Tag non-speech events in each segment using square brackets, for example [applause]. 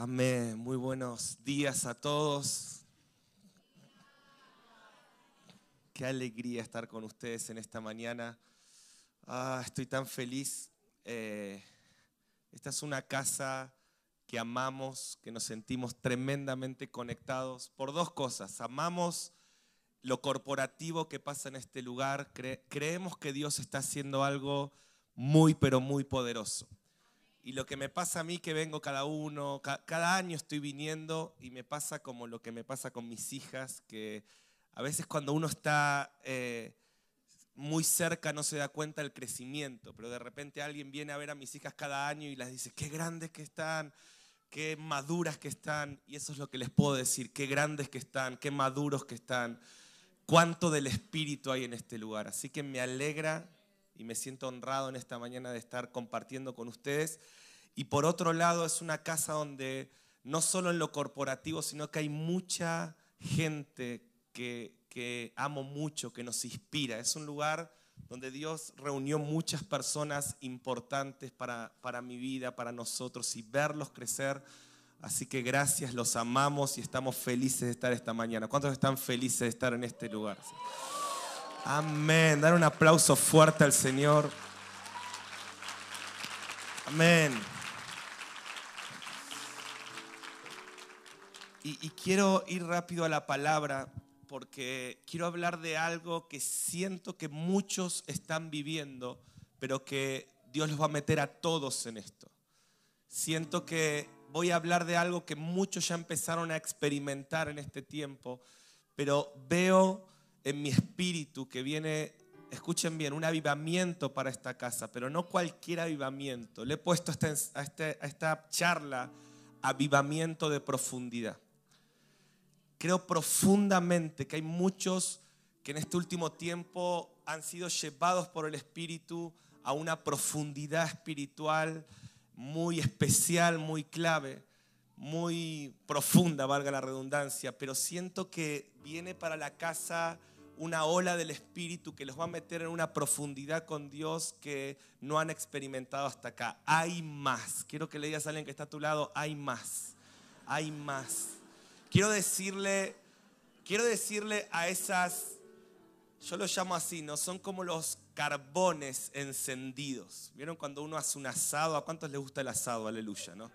Amén. Muy buenos días a todos. Qué alegría estar con ustedes en esta mañana. Ah, estoy tan feliz. Eh, esta es una casa que amamos, que nos sentimos tremendamente conectados por dos cosas. Amamos lo corporativo que pasa en este lugar. creemos que Dios está haciendo algo muy, pero muy poderoso. Y lo que me pasa a mí, que vengo cada uno, cada año estoy viniendo y me pasa como lo que me pasa con mis hijas, que a veces cuando uno está eh, muy cerca no se da cuenta del crecimiento, pero de repente alguien viene a ver a mis hijas cada año y las dice, qué grandes que están, qué maduras que están, y eso es lo que les puedo decir, qué grandes que están, qué maduros que están, cuánto del Espíritu hay en este lugar. Así que me alegra y me siento honrado en esta mañana de estar compartiendo con ustedes. Y por otro lado, es una casa donde no solo en lo corporativo, sino que hay mucha gente que, amo mucho, que nos inspira. Es un lugar donde Dios reunió muchas personas importantes para, para mi vida, para nosotros, y verlos crecer. Así que gracias, los amamos y estamos felices de estar esta mañana. ¿Cuántos están felices de estar en este lugar? Amén. Dar un aplauso fuerte al Señor. Amén. Y, quiero ir rápido a la palabra porque quiero hablar de algo que siento que muchos están viviendo, pero que Dios los va a meter a todos en esto. Siento que voy a hablar de algo que muchos ya empezaron a experimentar en este tiempo, pero veo en mi espíritu que viene, escuchen bien, un avivamiento para esta casa, pero no cualquier avivamiento. Le he puesto a esta, este, a esta charla avivamiento de profundidad. Creo profundamente que hay muchos que en este último tiempo han sido llevados por el Espíritu a una profundidad espiritual muy especial, muy clave muy profunda, valga la redundancia, pero siento que viene para la casa una ola del Espíritu que los va a meter en una profundidad con Dios que no han experimentado hasta acá. Hay más. Quiero que le digas a alguien que está a tu lado, hay más. Hay más. Quiero decirle, quiero decirle a esas, yo lo llamo así, ¿no? Son como los carbones encendidos. ¿Vieron cuando uno hace un asado? ¿A cuántos les gusta el asado? Aleluya, ¿no?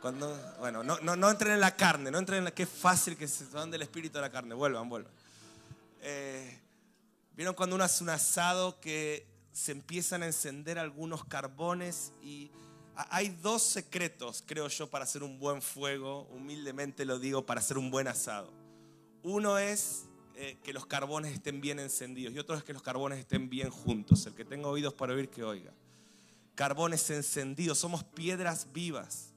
Cuando, bueno, no, no, no, entren en la carne, no entren en la... Qué fácil que se van del espíritu a la carne. Vuelvan, vuelvan. Eh, ¿Vieron cuando uno hace un asado que se empiezan a encender algunos carbones? Y hay dos secretos, creo yo, para hacer un buen fuego. Humildemente lo digo, para hacer un buen asado. Uno es eh, que los carbones estén bien encendidos y otro es que los carbones estén bien juntos. El que tenga oídos para oír, que oiga. Carbones encendidos, somos piedras vivas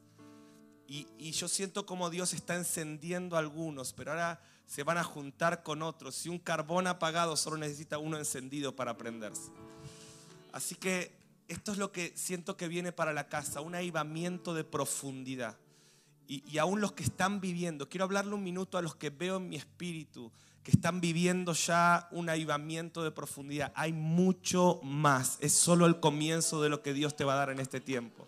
y, yo siento como Dios está encendiendo algunos, pero ahora se van a juntar con otros. Si un carbón apagado solo necesita uno encendido para prenderse. Así que esto es lo que siento que viene para la casa, un avivamiento de profundidad. Y, aún los que están viviendo, quiero hablarle un minuto a los que veo en mi espíritu, que están viviendo ya un avivamiento de profundidad. Hay mucho más, es solo el comienzo de lo que Dios te va a dar en este tiempo.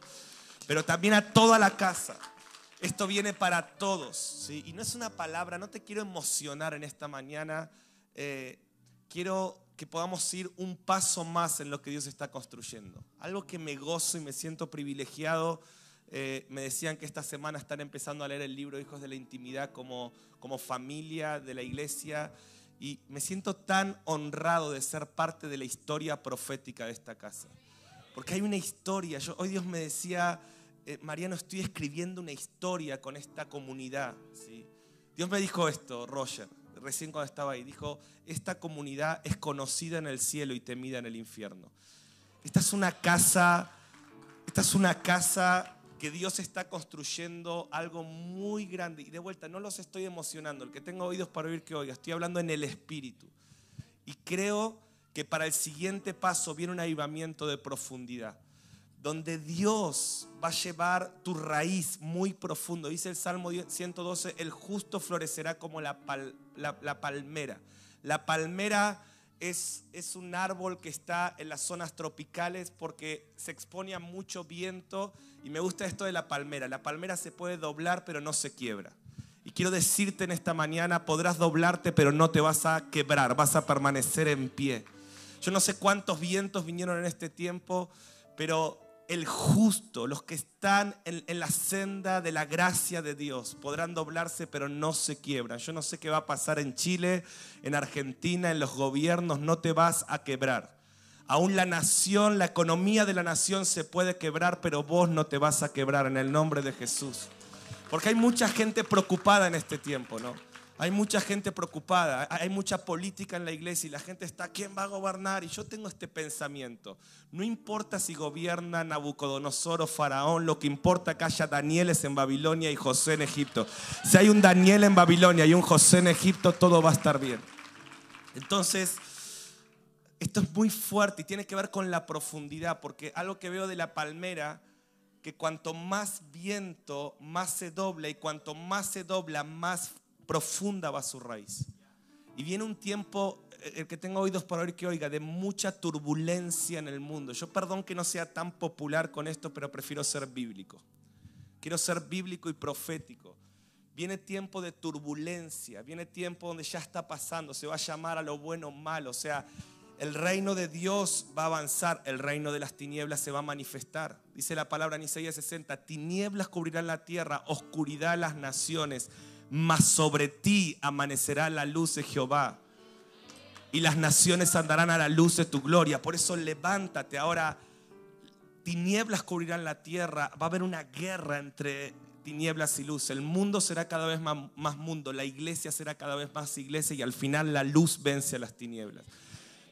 Pero también a toda la casa esto viene para todos. Y no es una palabra, no te quiero emocionar en esta mañana. Eh, quiero que podamos ir un paso más en lo que Dios está construyendo. Algo que me gozo y me siento privilegiado. Eh, me decían que esta semana están empezando a leer el libro Hijos de la Intimidad como, como familia de la iglesia. Y me siento tan honrado de ser parte de la historia profética de esta casa. Porque hay una historia. Hoy Dios me decía eh, Mariano, estoy escribiendo una historia con esta comunidad. ¿sí? Dios me dijo esto, Roger, recién cuando estaba ahí. Dijo, esta comunidad es conocida en el cielo y temida en el infierno. Esta es una casa, esta es una casa que Dios está construyendo algo muy grande. Y de vuelta, no los estoy emocionando. El que tenga oídos para oír que oiga. Estoy hablando en el espíritu. Y creo que para el siguiente paso viene un avivamiento de profundidad donde Dios va a llevar tu raíz muy profundo. Dice el Salmo 112, el justo florecerá como la, palmera. La palmera es un árbol que está en las zonas tropicales porque se expone a mucho viento y me gusta esto de la palmera. La palmera se puede doblar pero no se quiebra. Y quiero decirte en esta mañana, podrás doblarte pero no te vas a quebrar, vas a permanecer en pie. Yo no sé cuántos vientos vinieron en este tiempo, pero el justo, los que están en, la senda de la gracia de Dios, podrán doblarse pero no se quiebran. Yo no sé qué va a pasar en Chile, en Argentina, en los gobiernos, no te vas a quebrar. Aún la nación, la economía de la nación se puede quebrar, pero vos no te vas a quebrar en el nombre de Jesús. Porque hay mucha gente preocupada en este tiempo, ¿no? Hay mucha gente preocupada, hay mucha política en la iglesia y la gente está, ¿quién va a gobernar? Y yo tengo este pensamiento, no importa si gobierna Nabucodonosor o Faraón, lo que importa que haya Danieles en Babilonia y José en Egipto. Si hay un Daniel en Babilonia y un José en Egipto, todo va a estar bien. Entonces, esto es muy fuerte y tiene que ver con la profundidad, porque algo que veo de la palmera, que cuanto más viento, más se dobla y cuanto más se dobla, más profunda va su raíz. Y viene un tiempo, eh, el que tenga oídos para oír que oiga, de mucha turbulencia en el mundo. Yo perdón que no sea tan popular con esto, pero prefiero ser bíblico. Quiero ser bíblico y profético. Viene tiempo de turbulencia, viene tiempo donde ya está pasando, se va a llamar a lo bueno malo, o sea, el reino de Dios va a avanzar, el reino de las tinieblas se va a manifestar. Dice la palabra en Isaías 60, tinieblas cubrirán la tierra, oscuridad las naciones mas sobre ti amanecerá la luz de Jehová. Y las naciones andarán a la luz de tu gloria. Por eso levántate. Ahora tinieblas cubrirán la tierra. Va a haber una guerra entre tinieblas y luz. El mundo será cada vez más, más, mundo. La iglesia será cada vez más iglesia. Y al final la luz vence a las tinieblas.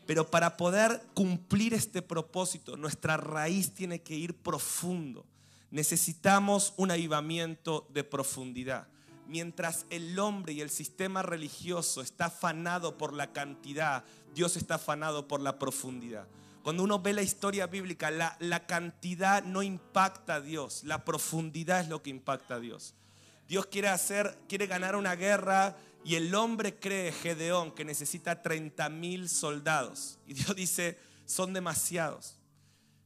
Pero para poder cumplir este propósito, nuestra raíz tiene que ir profundo. Necesitamos un avivamiento de profundidad mientras el hombre y el sistema religioso está afanado por la cantidad, Dios está afanado por la profundidad. Cuando uno ve la historia bíblica, la, la, cantidad no impacta a Dios, la profundidad es lo que impacta a Dios. Dios quiere hacer, quiere ganar una guerra y el hombre cree, Gedeón, que necesita 30 mil soldados. Y Dios [laughs] dice, son demasiados.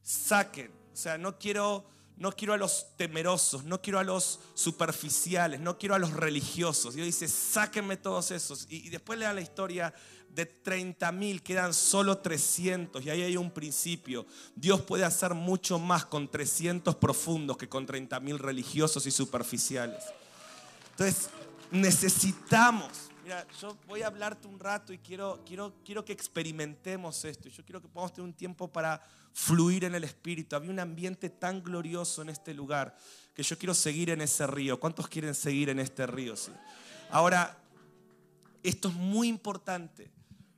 Saquen. O sea, no quiero no quiero a los temerosos, no quiero a los superficiales, no quiero a los religiosos. Dios dice, sáquenme todos esos. Y, después le da la historia de 30 mil, quedan solo 300. Y ahí hay un principio. Dios puede hacer mucho más con 300 profundos que con 30 mil religiosos y superficiales. Entonces, necesitamos. Mira, yo voy a hablarte un rato y quiero, quiero, quiero que experimentemos esto. Yo quiero que podamos tener un tiempo para fluir en el Espíritu. Había un ambiente tan glorioso en este lugar que yo quiero seguir en ese río. ¿Cuántos quieren seguir en este río? Sí? Ahora, esto es muy importante.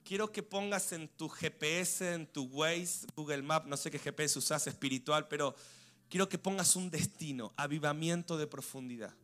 Quiero que pongas en tu GPS, en tu Waze, Google Map, no sé qué GPS usas espiritual, pero quiero que pongas un destino, avivamiento de profundidad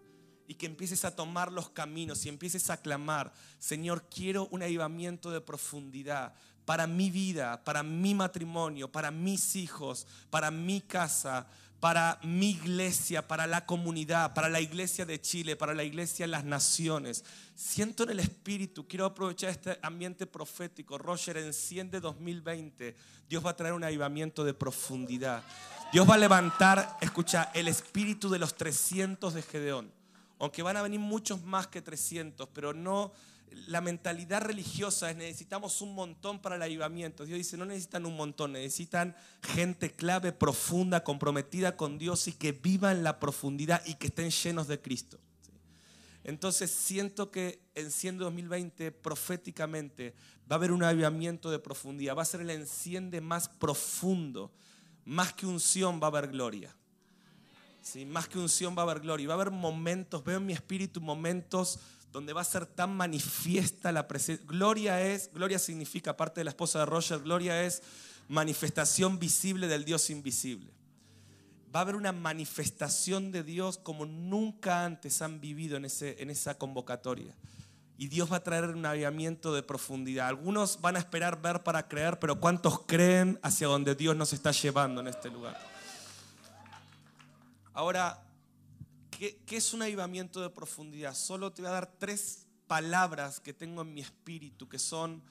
y que empieces a tomar los caminos y empieces a clamar, Señor, quiero un avivamiento de profundidad para mi vida, para mi matrimonio, para mis hijos, para mi casa, para mi iglesia, para la comunidad, para la iglesia de Chile, para la iglesia de las naciones. Siento en el espíritu, quiero aprovechar este ambiente profético. Roger, enciende 2020. Dios va a traer un avivamiento de profundidad. Dios va a levantar, escucha, el espíritu de los 300 de Gedeón. Aunque van a venir muchos más que 300, pero no la mentalidad religiosa es necesitamos un montón para el avivamiento. Dios dice, no necesitan un montón, necesitan gente clave, profunda, comprometida con Dios y que viva en la profundidad y que estén llenos de Cristo. Entonces siento que en Siendo 2020 proféticamente va a haber un avivamiento de profundidad, va a ser el enciende más profundo, más que unción va a haber gloria. ¿Sí? Más que unción va a haber gloria, va a haber momentos, veo en mi espíritu momentos donde va a ser tan manifiesta la presencia. Gloria es, gloria significa, aparte de la esposa de Roger, gloria es manifestación visible del Dios invisible. Va a haber una manifestación de Dios como nunca antes han vivido en, ese, en esa convocatoria. Y Dios va a traer un avivamiento de profundidad. Algunos van a esperar ver para creer, pero ¿cuántos creen hacia donde Dios nos está llevando en este lugar? Ahora, ¿Qué, es un avivamiento de profundidad? Solo te voy a dar tres palabras que tengo en mi espíritu, que son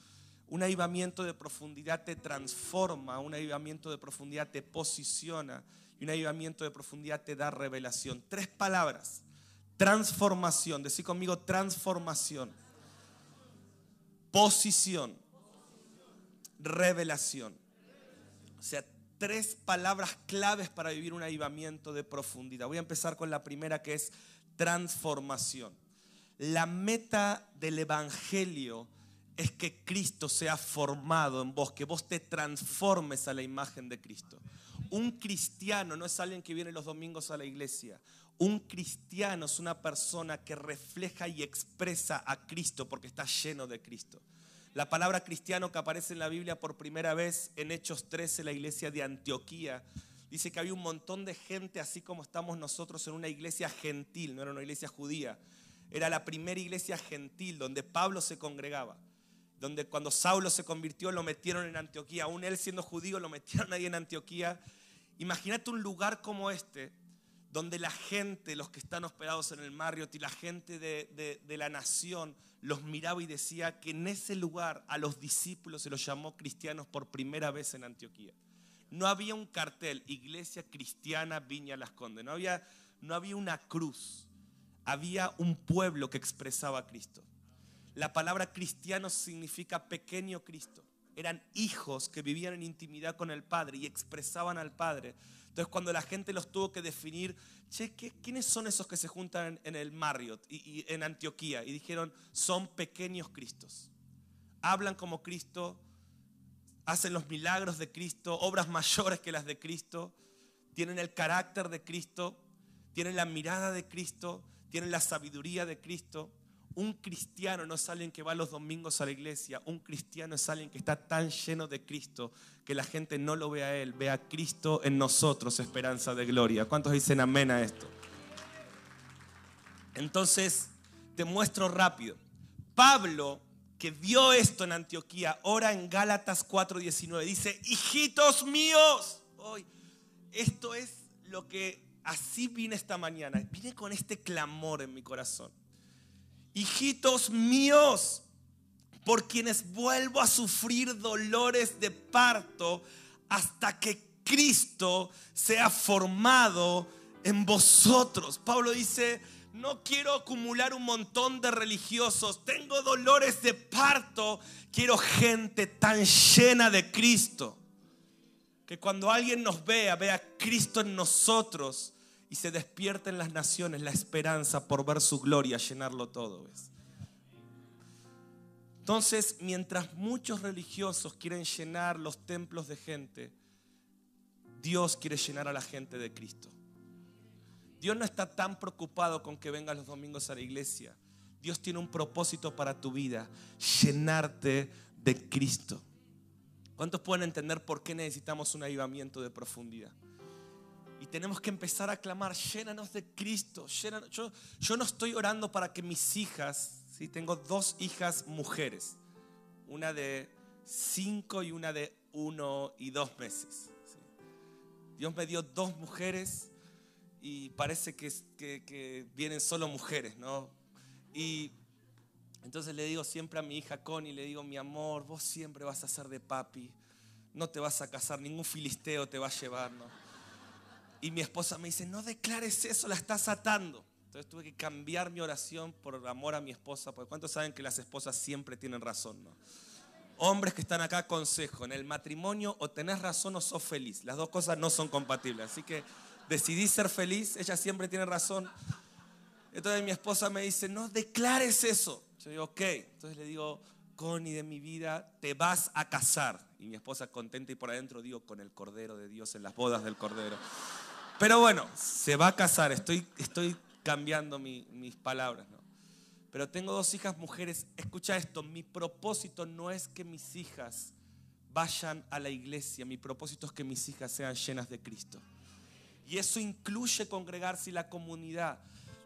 Un avivamiento de profundidad te transforma, un avivamiento de profundidad te posiciona y un avivamiento de profundidad te da revelación. Tres palabras. Transformación, decir conmigo transformación. Posición. Revelación. O sea, tres palabras claves para vivir un avivamiento de profundidad. Voy a empezar con la primera que es transformación. La meta del Evangelio es que Cristo sea formado en vos, que vos te transformes a la imagen de Cristo. Un cristiano no es alguien que viene los domingos a la iglesia. Un cristiano es una persona que refleja y expresa a Cristo porque está lleno de Cristo. La palabra cristiano que aparece en la Biblia por primera vez en Hechos 13, la iglesia de Antioquía, dice que había un montón de gente, así como estamos nosotros en una iglesia gentil, no era una iglesia judía, era la primera iglesia gentil donde Pablo se congregaba, donde cuando Saulo se convirtió lo metieron en Antioquía, aún él siendo judío lo metieron ahí en Antioquía. Imagínate un lugar como este, donde la gente, los que están hospedados en el Marriott y la gente de, de la nación los miraba y decía que en ese lugar a los discípulos se los llamó cristianos por primera vez en Antioquía. No había un cartel, Iglesia Cristiana Viña Las Condes, no había, no había una cruz, había un pueblo que expresaba a Cristo. La palabra cristiano significa pequeño Cristo. Eran hijos que vivían en intimidad con el Padre y expresaban al Padre. Entonces cuando la gente los tuvo que definir, che, ¿quiénes son esos que se juntan en el Marriott y, en Antioquía? Y dijeron, son pequeños Cristos. Hablan como Cristo, hacen los milagros de Cristo, obras mayores que las de Cristo, tienen el carácter de Cristo, tienen la mirada de Cristo, tienen la sabiduría de Cristo. Un cristiano no es alguien que va los domingos a la iglesia, un cristiano es alguien que está tan lleno de Cristo que la gente no lo ve a Él, ve a Cristo en nosotros, esperanza de gloria. ¿Cuántos dicen amén a esto? Entonces, te muestro rápido. Pablo, que vio esto en Antioquía, ora en Gálatas 4:19, dice, hijitos míos, hoy, esto es lo que así vine esta mañana, vine con este clamor en mi corazón hijitos míos, por quienes vuelvo a sufrir dolores de parto hasta que Cristo sea formado en vosotros. Pablo dice, no quiero acumular un montón de religiosos, tengo dolores de parto, quiero gente tan llena de Cristo, que cuando alguien nos vea, vea Cristo en nosotros y se despierta en las naciones la esperanza por ver su gloria llenarlo todo. Entonces, mientras muchos religiosos quieren llenar los templos de gente, Dios quiere llenar a la gente de Cristo. Dios no está tan preocupado con que vengas los domingos a la iglesia. Dios tiene un propósito para tu vida, llenarte de Cristo. ¿Cuántos pueden entender por qué necesitamos un avivamiento de profundidad? Y tenemos que empezar a clamar, llénanos de Cristo. Yo, yo no estoy orando para que mis hijas, tengo dos hijas mujeres, una de cinco y una de uno y dos meses. Dios me dio dos mujeres y parece que, que, vienen solo mujeres, ¿no? Y entonces le digo siempre a mi hija Connie, le digo, mi amor, vos siempre vas a ser de papi, no te vas a casar, ningún filisteo te va a llevar, ¿no? Y mi esposa me dice, no declares eso, la estás atando. Entonces tuve que cambiar mi oración por amor a mi esposa, porque ¿cuántos saben que las esposas siempre tienen razón? No? Hombres que están acá, consejo, en el matrimonio o tenés razón o sos feliz. Las dos cosas no son compatibles. Así que decidí ser feliz, ella siempre tiene razón. Entonces mi esposa me dice, no declares eso. Yo digo, ok. Entonces le digo, Connie de mi vida, te vas a casar. Y mi esposa contenta y por adentro digo, con el Cordero de Dios, en las bodas del Cordero. Pero bueno, se va a casar, estoy, estoy cambiando mis palabras. Pero tengo dos hijas mujeres. Escucha esto, mi propósito no es que mis hijas vayan a la iglesia, mi propósito es que mis hijas sean llenas de Cristo. Y eso incluye congregarse y la comunidad.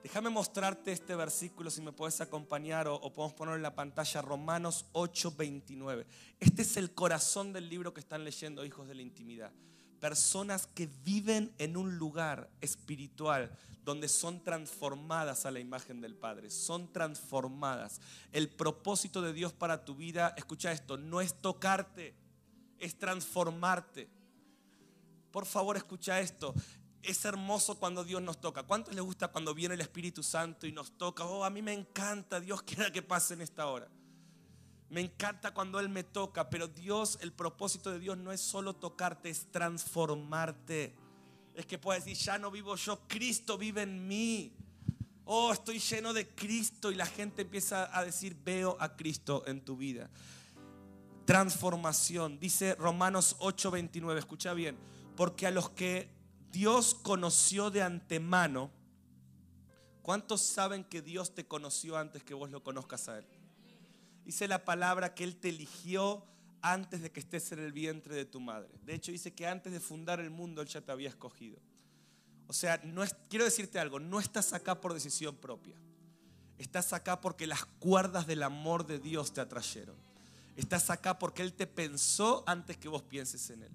Déjame mostrarte este versículo, si me puedes acompañar o, o podemos ponerlo en la pantalla, Romanos 8:29. Este es el corazón del libro que están leyendo, hijos de la intimidad personas que viven en un lugar espiritual donde son transformadas a la imagen del Padre, son transformadas. El propósito de Dios para tu vida, escucha esto, no es tocarte, es transformarte. Por favor, escucha esto. Es hermoso cuando Dios nos toca. ¿Cuántos les gusta cuando viene el Espíritu Santo y nos toca? Oh, a mí me encanta, Dios quiera que pase en esta hora. Me encanta cuando Él me toca, pero Dios, el propósito de Dios no es solo tocarte, es transformarte es que puedes decir, ya no vivo yo, Cristo vive en mí. Oh, estoy lleno de Cristo y la gente empieza a decir, veo a Cristo en tu vida. Transformación, dice Romanos 8:29, escucha bien, porque a los que Dios conoció de antemano, ¿cuántos saben que Dios te conoció antes que vos lo conozcas a Él? Dice la palabra que Él te eligió antes de que estés en el vientre de tu madre. De hecho, dice que antes de fundar el mundo Él ya te había escogido. O sea, no quiero decirte algo, no estás acá por decisión propia. Estás acá porque las cuerdas del amor de Dios te atrayeron. Estás acá porque Él te pensó antes que vos pienses en Él.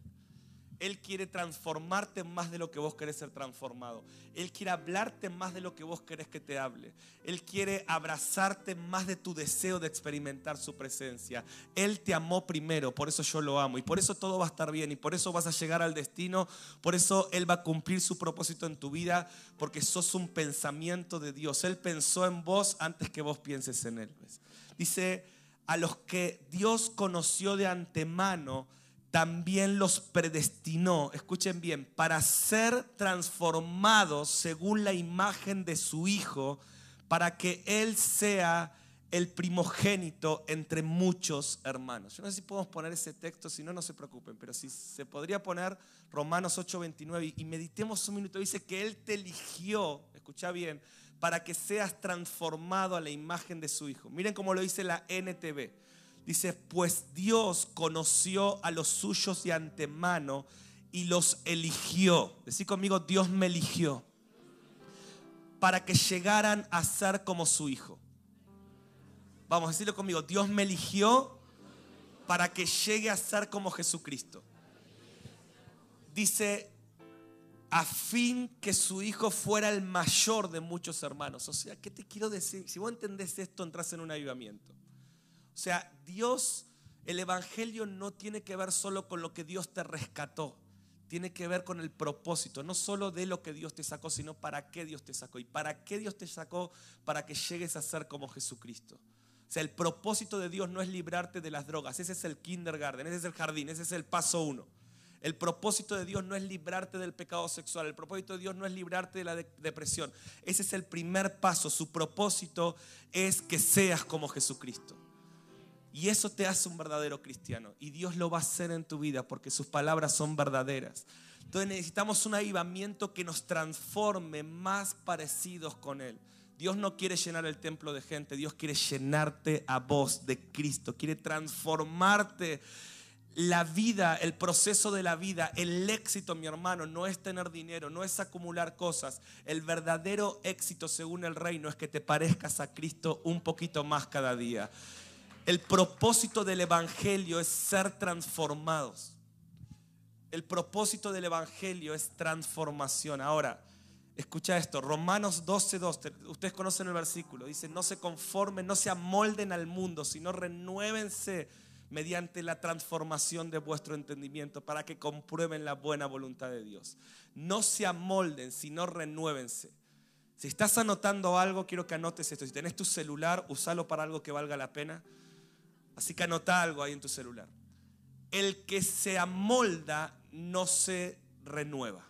Él quiere transformarte más de lo que vos querés ser transformado. Él quiere hablarte más de lo que vos querés que te hable. Él quiere abrazarte más de tu deseo de experimentar su presencia. Él te amó primero, por eso yo lo amo. Y por eso todo va a estar bien. Y por eso vas a llegar al destino. Por eso Él va a cumplir su propósito en tu vida. Porque sos un pensamiento de Dios. Él pensó en vos antes que vos pienses en Él. Dice, a los que Dios conoció de antemano también los predestinó, escuchen bien, para ser transformados según la imagen de su Hijo, para que Él sea el primogénito entre muchos hermanos. Yo no sé si podemos poner ese texto, si no, no se preocupen, pero si se podría poner Romanos 8:29 y meditemos un minuto, dice que Él te eligió, escucha bien, para que seas transformado a la imagen de su Hijo. Miren cómo lo dice la NTV. Dice, pues Dios conoció a los suyos de antemano y los eligió. Decí conmigo, Dios me eligió para que llegaran a ser como su hijo. Vamos a decirlo conmigo, Dios me eligió para que llegue a ser como Jesucristo. Dice, a fin que su hijo fuera el mayor de muchos hermanos. O sea, ¿qué te quiero decir? Si vos entendés esto, entras en un avivamiento. O sea, Dios, el Evangelio no tiene que ver solo con lo que Dios te rescató. Tiene que ver con el propósito, no solo de lo que Dios te sacó, sino para qué Dios te sacó. ¿Y para qué Dios te sacó? Para que llegues a ser como Jesucristo. O sea, el propósito de Dios no es librarte de las drogas. Ese es el kindergarten, ese es el jardín, ese es el paso uno. El propósito de Dios no es librarte del pecado sexual. El propósito de Dios no es librarte de la depresión. Ese es el primer paso. Su propósito es que seas como Jesucristo. Y eso te hace un verdadero cristiano. Y Dios lo va a hacer en tu vida porque sus palabras son verdaderas. Entonces necesitamos un avivamiento que nos transforme más parecidos con Él. Dios no quiere llenar el templo de gente, Dios quiere llenarte a vos de Cristo, quiere transformarte. La vida, el proceso de la vida, el éxito, mi hermano, no es tener dinero, no es acumular cosas. El verdadero éxito según el reino es que te parezcas a Cristo un poquito más cada día. El propósito del Evangelio es ser transformados. El propósito del Evangelio es transformación. Ahora, escucha esto, Romanos 12.2, ustedes conocen el versículo, dice, no se conformen, no se amolden al mundo, sino renuévense mediante la transformación de vuestro entendimiento para que comprueben la buena voluntad de Dios. No se amolden, sino renuévense. Si estás anotando algo, quiero que anotes esto. Si tenés tu celular, usalo para algo que valga la pena. Así que anota algo ahí en tu celular. El que se amolda no se renueva.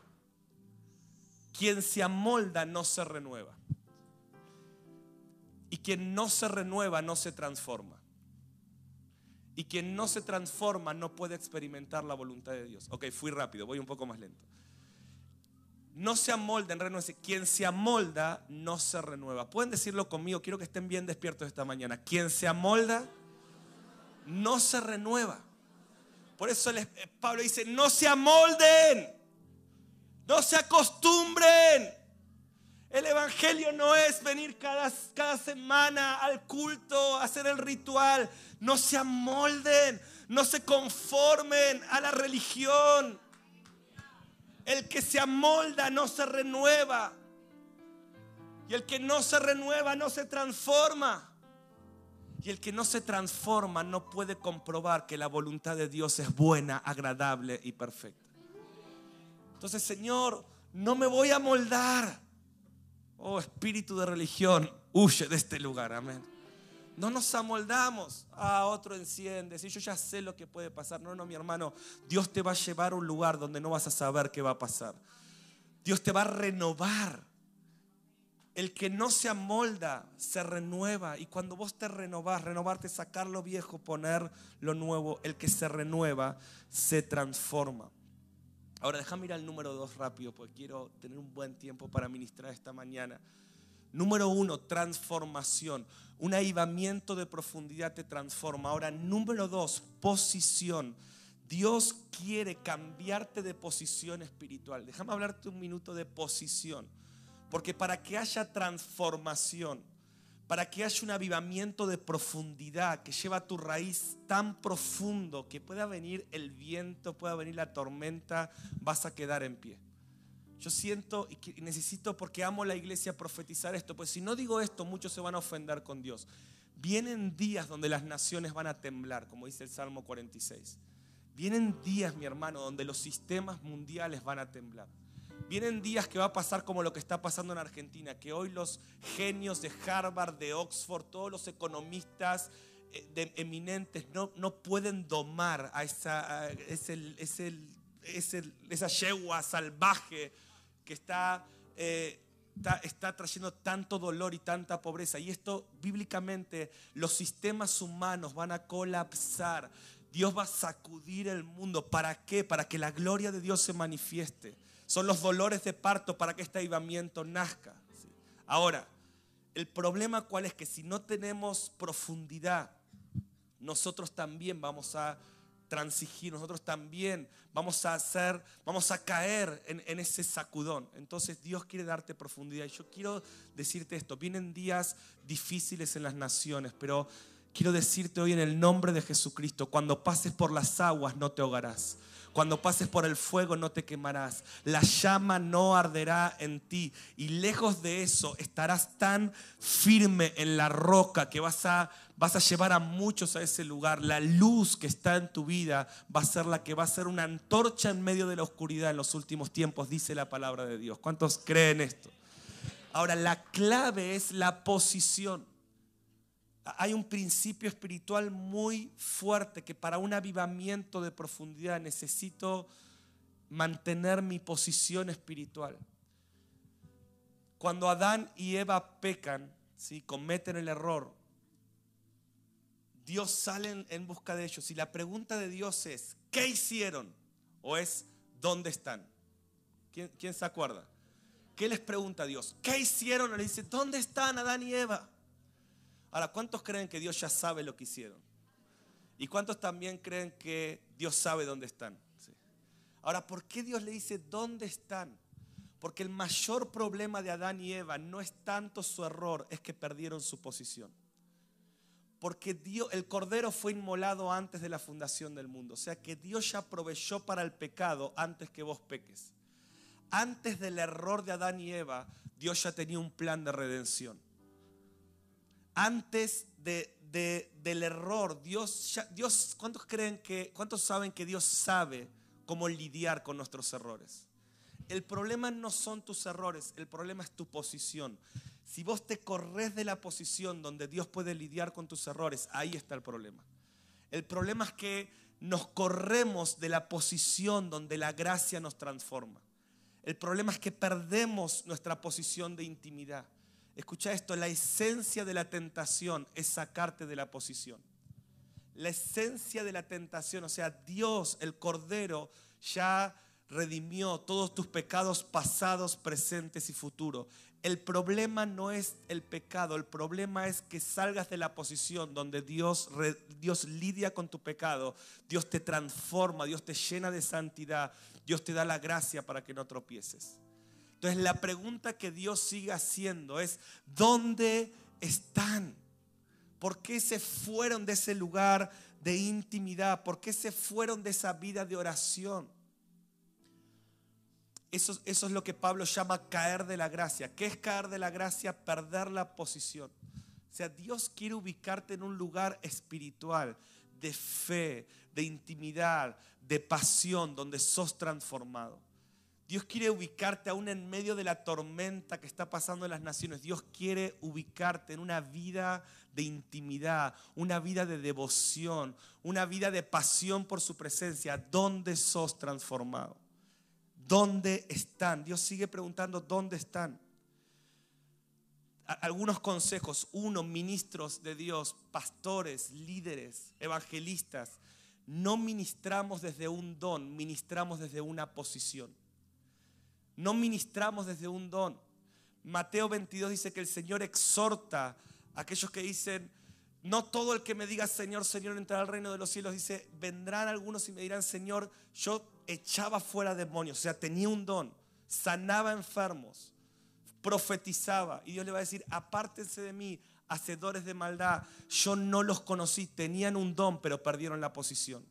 Quien se amolda no se renueva. Y quien no se renueva no se transforma. Y quien no se transforma no puede experimentar la voluntad de Dios. Ok, fui rápido, voy un poco más lento. No se amolden, renueve. Quien se amolda no se renueva. Pueden decirlo conmigo, quiero que estén bien despiertos esta mañana. Quien se amolda no se renueva. Por eso Pablo dice, no se amolden, no se acostumbren. El Evangelio no es venir cada, cada semana al culto, hacer el ritual. No se amolden, no se conformen a la religión. El que se amolda no se renueva. Y el que no se renueva no se transforma. Y el que no se transforma no puede comprobar que la voluntad de Dios es buena, agradable y perfecta. Entonces, Señor, no me voy a moldar. Oh, espíritu de religión, huye de este lugar. Amén. No nos amoldamos. a otro enciende. Si yo ya sé lo que puede pasar. No, no, mi hermano. Dios te va a llevar a un lugar donde no vas a saber qué va a pasar. Dios te va a renovar. El que no se amolda se renueva. Y cuando vos te renovás, renovarte, sacar lo viejo, poner lo nuevo, el que se renueva se transforma. Ahora déjame ir al número dos rápido, porque quiero tener un buen tiempo para ministrar esta mañana. Número uno, transformación. Un avivamiento de profundidad te transforma. Ahora, número dos, posición. Dios quiere cambiarte de posición espiritual. Déjame hablarte un minuto de posición. Porque para que haya transformación, para que haya un avivamiento de profundidad que lleva tu raíz tan profundo que pueda venir el viento, pueda venir la tormenta, vas a quedar en pie. Yo siento y necesito, porque amo la iglesia, profetizar esto, pues si no digo esto, muchos se van a ofender con Dios. Vienen días donde las naciones van a temblar, como dice el Salmo 46. Vienen días, mi hermano, donde los sistemas mundiales van a temblar. Vienen días que va a pasar como lo que está pasando en Argentina, que hoy los genios de Harvard, de Oxford, todos los economistas eh, de, eminentes no, no pueden domar a esa, esa yegua salvaje que está, eh, está, está trayendo tanto dolor y tanta pobreza. Y esto bíblicamente los sistemas humanos van a colapsar. Dios va a sacudir el mundo. ¿Para qué? Para que la gloria de Dios se manifieste. Son los dolores de parto para que este avivamiento nazca. Ahora, el problema cuál es que si no tenemos profundidad, nosotros también vamos a transigir, nosotros también vamos a hacer, vamos a caer en, en, ese sacudón. Entonces Dios quiere darte profundidad. Y yo quiero decirte esto, vienen días difíciles en las naciones, pero quiero decirte hoy en el nombre de Jesucristo, cuando pases por las aguas no te ahogarás. Cuando pases por el fuego no te quemarás. La llama no arderá en ti. Y lejos de eso estarás tan firme en la roca que vas a, vas a llevar a muchos a ese lugar. La luz que está en tu vida va a ser la que va a ser una antorcha en medio de la oscuridad en los últimos tiempos, dice la palabra de Dios. ¿Cuántos creen esto? Ahora, la clave es la posición hay un principio espiritual muy fuerte que para un avivamiento de profundidad necesito mantener mi posición espiritual. Cuando Adán y Eva pecan, ¿sí? cometen el error, Dios sale en busca de ellos y la pregunta de Dios es, ¿qué hicieron? O es, ¿dónde están? ¿Quién, se acuerda? ¿Qué les pregunta Dios? ¿Qué hicieron? Le dice, ¿dónde están Adán y Eva? Ahora, ¿cuántos creen que Dios ya sabe lo que hicieron? ¿Y cuántos también creen que Dios sabe dónde están? Ahora, ¿por qué Dios le dice dónde están? Porque el mayor problema de Adán y Eva no es tanto su error, es que perdieron su posición. Porque Dios, el cordero fue inmolado antes de la fundación del mundo. O sea que Dios ya proveyó para el pecado antes que vos peques. Antes del error de Adán y Eva, Dios ya tenía un plan de redención antes del error, Dios, Dios, ¿cuántos creen que, cuántos saben que Dios sabe cómo lidiar con nuestros errores? El problema no son tus errores, el problema es tu posición. Si vos te corres de la posición donde Dios puede lidiar con tus errores, ahí está el problema. El problema es que nos corremos de la posición donde la gracia nos transforma. El problema es que perdemos nuestra posición de intimidad. Escucha esto, la esencia de la tentación es sacarte de la posición. La esencia de la tentación, o sea, Dios, el Cordero, ya redimió todos tus pecados pasados, presentes y futuros. El problema no es el pecado, el problema es que salgas de la posición donde Dios, Dios lidia con tu pecado, Dios te transforma, Dios te llena de santidad, Dios te da la gracia para que no tropieces. Entonces la pregunta que Dios sigue haciendo es, ¿dónde están? ¿Por qué se fueron de ese lugar de intimidad? ¿Por qué se fueron de esa vida de oración? Eso, es lo que Pablo llama caer de la gracia. ¿Qué es caer de la gracia? Perder la posición. O sea, Dios quiere ubicarte en un lugar espiritual, de fe, de intimidad, de pasión, donde sos transformado. Dios quiere ubicarte aún en medio de la tormenta que está pasando en las naciones. Dios quiere ubicarte en una vida de intimidad, una vida de devoción, una vida de pasión por su presencia. ¿Dónde sos transformado? ¿Dónde están? Dios sigue preguntando, ¿dónde están? Algunos consejos. Uno, ministros de Dios, pastores, líderes, evangelistas. No ministramos desde un don, ministramos desde una posición. No ministramos desde un don. Mateo 22 dice que el Señor exhorta a aquellos que dicen, no todo el que me diga Señor, Señor entrará al reino de los cielos. Dice, vendrán algunos y me dirán, Señor, yo echaba fuera demonios, o sea, tenía un don, sanaba enfermos, profetizaba. Y Dios le va a decir, apártense de mí, hacedores de maldad. Yo no los conocí, tenían un don, pero perdieron la posición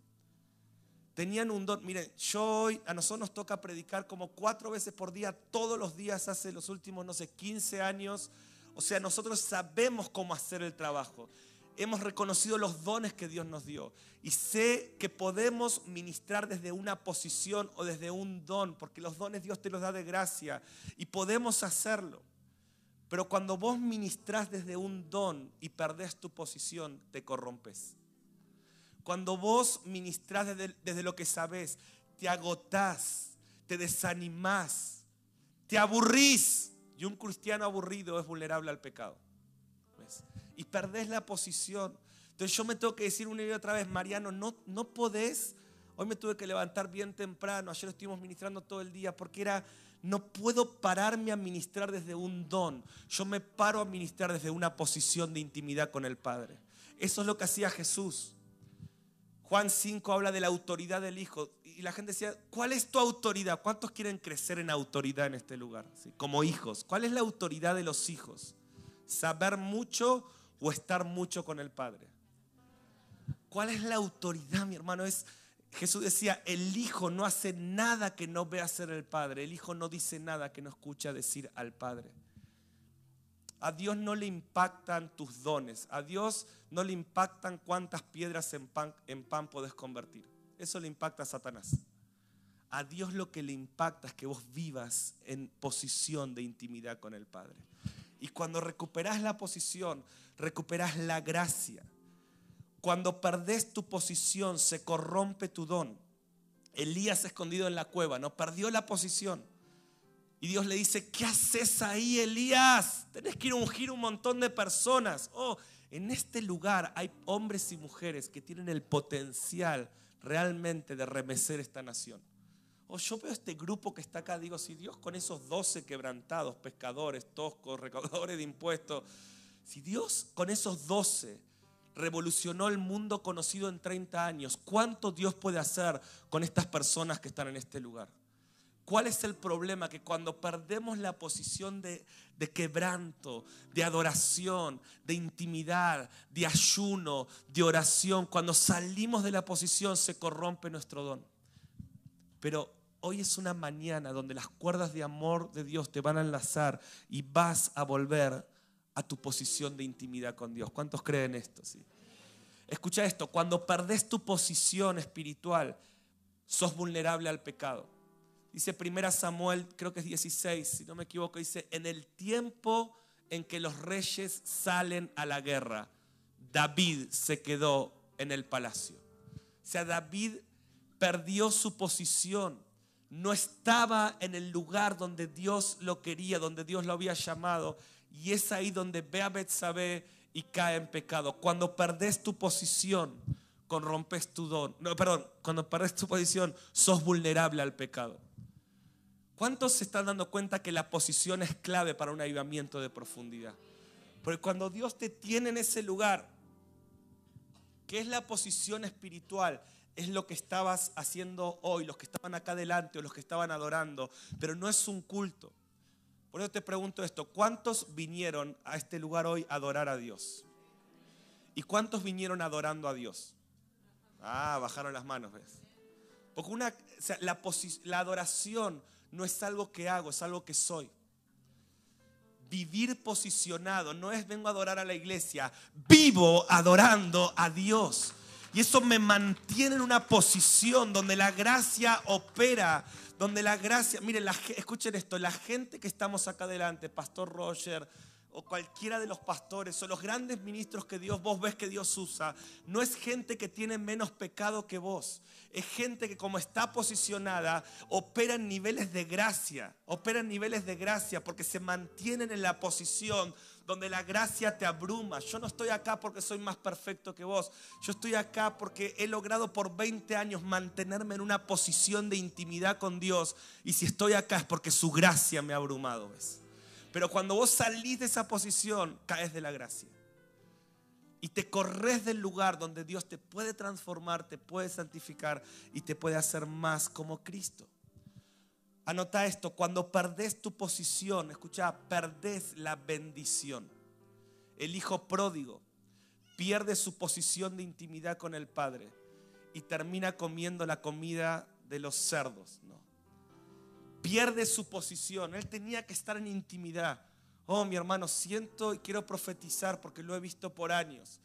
tenían un don. Miren, yo hoy, a nosotros nos toca predicar como cuatro veces por día, todos los días, hace los últimos, no sé, 15 años. O sea, nosotros sabemos cómo hacer el trabajo. Hemos reconocido los dones que Dios nos dio. Y sé que podemos ministrar desde una posición o desde un don, porque los dones Dios te los da de gracia. Y podemos hacerlo. Pero cuando vos ministrás desde un don y perdés tu posición, te corrompes. Cuando vos ministrás desde, lo que sabes, te agotás, te desanimás, te aburrís. Y un cristiano aburrido es vulnerable al pecado. Y perdés la posición. Entonces yo me tengo que decir una y otra vez, Mariano, no, no podés. Hoy me tuve que levantar bien temprano, ayer estuvimos ministrando todo el día, porque era, no puedo pararme a ministrar desde un don. Yo me paro a ministrar desde una posición de intimidad con el Padre. Eso es lo que hacía Jesús. Juan 5 habla de la autoridad del Hijo. Y la gente decía, ¿cuál es tu autoridad? ¿Cuántos quieren crecer en autoridad en este lugar? Como hijos. ¿Cuál es la autoridad de los hijos? ¿Saber mucho o estar mucho con el Padre? ¿Cuál es la autoridad, mi hermano? Es, Jesús decía, el Hijo no hace nada que no vea hacer el Padre. El Hijo no dice nada que no escucha decir al Padre. A Dios no le impactan tus dones. A Dios no le impactan cuántas piedras en pan, en pan podés convertir. Eso le impacta a Satanás. A Dios lo que le impacta es que vos vivas en posición de intimidad con el Padre. Y cuando recuperás la posición, recuperás la gracia. Cuando perdés tu posición, se corrompe tu don. Elías escondido en la cueva, no perdió la posición y Dios le dice, ¿qué haces ahí, Elías? Tenés que ir a ungir un montón de personas. Oh, en este lugar hay hombres y mujeres que tienen el potencial realmente de remecer esta nación. Oh, yo veo este grupo que está acá, digo, si Dios con esos 12 quebrantados, pescadores, toscos, recaudadores de impuestos, si Dios con esos 12 revolucionó el mundo conocido en 30 años, ¿cuánto Dios puede hacer con estas personas que están en este lugar? ¿Cuál es el problema? Que cuando perdemos la posición de, quebranto, de adoración, de intimidad, de ayuno, de oración, cuando salimos de la posición se corrompe nuestro don. Pero hoy es una mañana donde las cuerdas de amor de Dios te van a enlazar y vas a volver a tu posición de intimidad con Dios. ¿Cuántos creen esto? Sí? Escucha esto, cuando perdés tu posición espiritual, sos vulnerable al pecado. Dice 1 Samuel, creo que es 16, si no me equivoco, dice, en el tiempo en que los reyes salen a la guerra, David se quedó en el palacio. O sea, David perdió su posición, no estaba en el lugar donde Dios lo quería, donde Dios lo había llamado, y es ahí donde ve a Betsabé y cae en pecado. Cuando perdés tu posición, corrompes tu don. No, perdón, cuando perdés tu posición, sos vulnerable al pecado. ¿Cuántos se están dando cuenta que la posición es clave para un avivamiento de profundidad? Porque cuando Dios te tiene en ese lugar, ¿qué es la posición espiritual? Es lo que estabas haciendo hoy, los que estaban acá adelante o los que estaban adorando, pero no es un culto. Por eso te pregunto esto, ¿cuántos vinieron a este lugar hoy a adorar a Dios? ¿Y cuántos vinieron adorando a Dios? Ah, bajaron las manos, ¿ves? Porque una, la, la adoración no es algo que hago, es algo que soy. Vivir posicionado no es vengo a adorar a la iglesia, vivo adorando a Dios. Y eso me mantiene en una posición donde la gracia opera, donde la gracia, miren, escuchen esto, la gente que estamos acá adelante, Pastor Roger, o cualquiera de los pastores o los grandes ministros que Dios vos ves que Dios usa, no es gente que tiene menos pecado que vos. Es gente que como está posicionada, opera en niveles de gracia, opera en niveles de gracia porque se mantienen en la posición donde la gracia te abruma. Yo no estoy acá porque soy más perfecto que vos. Yo estoy acá porque he logrado por 20 años mantenerme en una posición de intimidad con Dios. Y si estoy acá es porque su gracia me ha abrumado, ¿ves? Pero cuando vos salís de esa posición, caes de la gracia. Y te corres del lugar donde Dios te puede transformar, te puede santificar y te puede hacer más como Cristo. Anota esto, cuando perdés tu posición, escucha, perdés la bendición. El hijo pródigo pierde su posición de intimidad con el Padre y termina comiendo la comida de los cerdos. ¿no? Pierde su posición. Él tenía que estar en intimidad. Oh, mi hermano, siento y quiero profetizar porque lo he visto por años.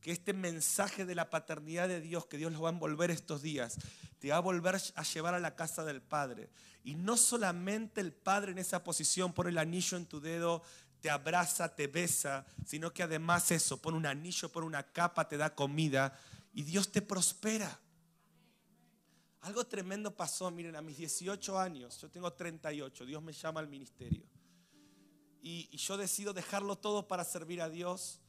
Que este mensaje de la paternidad de Dios, que Dios lo va a envolver estos días, te va a volver a llevar a la casa del Padre. Y no solamente el Padre en esa posición pone el anillo en tu dedo, te abraza, te besa, sino que además eso, pone un anillo, pone una capa, te da comida y Dios te prospera. Algo tremendo pasó, miren, a mis 18 años, yo tengo 38, Dios me llama al ministerio. Y, yo decido dejarlo todo para servir a Dios.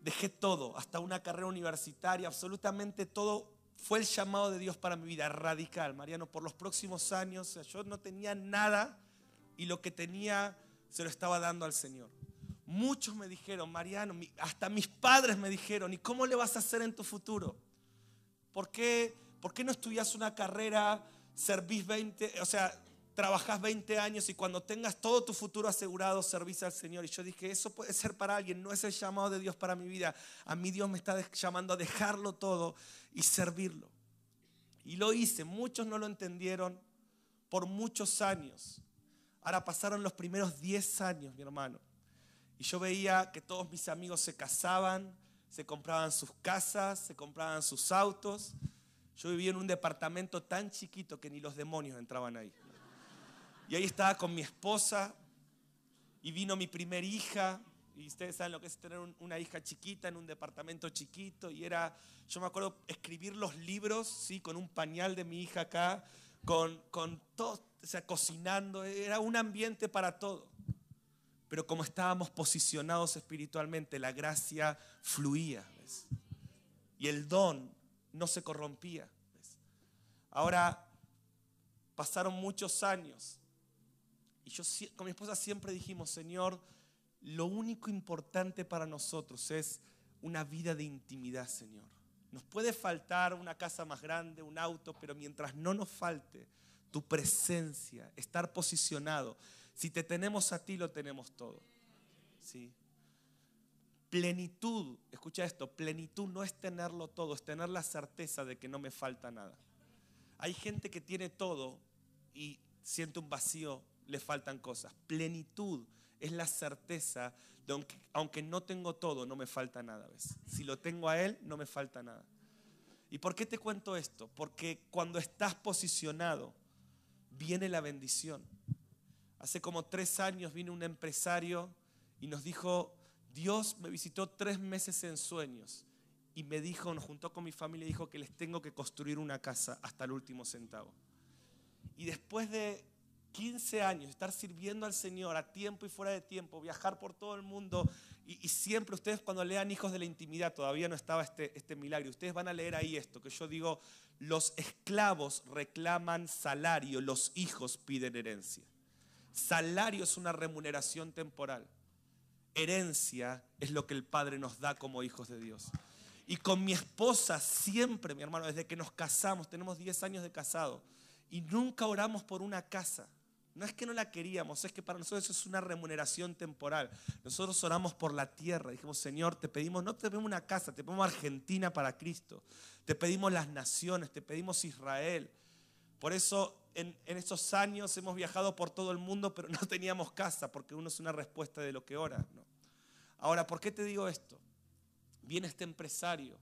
Dejé todo, hasta una carrera universitaria, absolutamente todo fue el llamado de Dios para mi vida, radical, Mariano, por los próximos años. yo no tenía nada y lo que tenía se lo estaba dando al Señor. Muchos me dijeron, Mariano, hasta mis padres me dijeron, ¿y cómo le vas a hacer en tu futuro? ¿Por qué? ¿Por qué no estudias una carrera, servís 20, o sea, trabajás 20 años y cuando tengas todo tu futuro asegurado, servís al Señor? Y yo dije, eso puede ser para alguien, no es el llamado de Dios para mi vida. A mí Dios me está llamando a dejarlo todo y servirlo. Y lo hice, muchos no lo entendieron por muchos años. Ahora pasaron los primeros 10 años, mi hermano. Y yo veía que todos mis amigos se casaban, se compraban sus casas, se compraban sus autos. Yo vivía en un departamento tan chiquito que ni los demonios entraban ahí. Y ahí estaba con mi esposa y vino mi primer hija. Y ustedes saben lo que es tener una hija chiquita en un departamento chiquito. Y era, yo me acuerdo, escribir los libros, ¿sí? Con un pañal de mi hija acá, con, con todo, o sea, cocinando. Era un ambiente para todo. Pero como estábamos posicionados espiritualmente, la gracia fluía. Y el don no se corrompía. Ahora, pasaron muchos años y yo con mi esposa siempre dijimos, Señor, lo único importante para nosotros es una vida de intimidad, Señor. Nos puede faltar una casa más grande, un auto, pero mientras no nos falte tu presencia, estar posicionado, si te tenemos a ti, lo tenemos todo. ¿Sí? Plenitud, escucha esto, plenitud no es tenerlo todo, es tener la certeza de que no me falta nada. Hay gente que tiene todo y siente un vacío, le faltan cosas. Plenitud es la certeza de que aunque no tengo todo, no me falta nada. Si lo tengo a Él, no me falta nada. ¿Y por qué te cuento esto? Porque cuando estás posicionado, viene la bendición. Hace como tres años vino un empresario y nos dijo, Dios me visitó tres meses en sueños y me dijo, nos juntó con mi familia y dijo que les tengo que construir una casa hasta el último centavo. Y después de 15 años, estar sirviendo al Señor a tiempo y fuera de tiempo, viajar por todo el mundo y, siempre ustedes cuando lean Hijos de la Intimidad, todavía no estaba este, este milagro, ustedes van a leer ahí esto, que yo digo, los esclavos reclaman salario, los hijos piden herencia. Salario es una remuneración temporal herencia es lo que el Padre nos da como hijos de Dios. Y con mi esposa siempre, mi hermano, desde que nos casamos, tenemos 10 años de casado, y nunca oramos por una casa. No es que no la queríamos, es que para nosotros eso es una remuneración temporal. Nosotros oramos por la tierra. Dijimos, Señor, te pedimos, no te pedimos una casa, te pedimos Argentina para Cristo. Te pedimos las naciones, te pedimos Israel. Por eso en, en estos años hemos viajado por todo el mundo, pero no [laughs] teníamos casa, porque uno es una respuesta de lo que ora. Ahora, ¿por qué te digo esto? Viene este empresario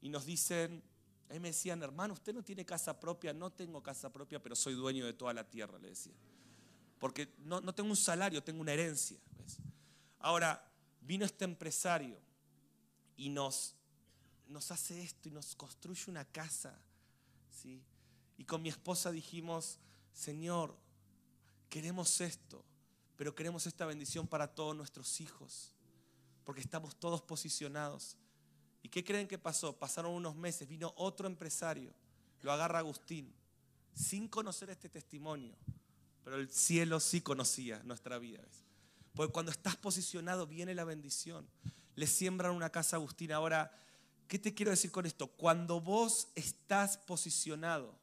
y nos dicen, ahí me decían, hermano, usted no tiene casa propia, no tengo casa propia, pero soy dueño de toda la tierra, le decía. Porque no, no tengo un salario, tengo una herencia. Ahora, vino este empresario y nos, nos hace esto y nos construye una casa. ¿sí? Y con mi esposa dijimos, Señor, queremos esto, pero queremos esta bendición para todos nuestros hijos, porque estamos todos posicionados. ¿Y qué creen que pasó? Pasaron unos meses, vino otro empresario, lo agarra Agustín, sin conocer este testimonio, pero el cielo sí conocía nuestra vida. Porque cuando estás posicionado viene la bendición. Le siembran una casa a Agustín. Ahora, ¿qué te quiero decir con esto? Cuando vos estás posicionado,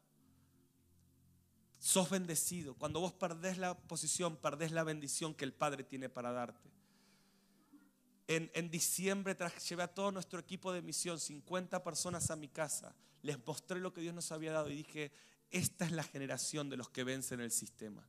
sos bendecido. Cuando vos perdés la posición, perdés la bendición que el Padre tiene para darte. En, en, diciembre llevé a todo nuestro equipo de misión, 50 personas a mi casa. Les mostré lo que Dios nos había dado y dije, esta es la generación de los que vencen el sistema.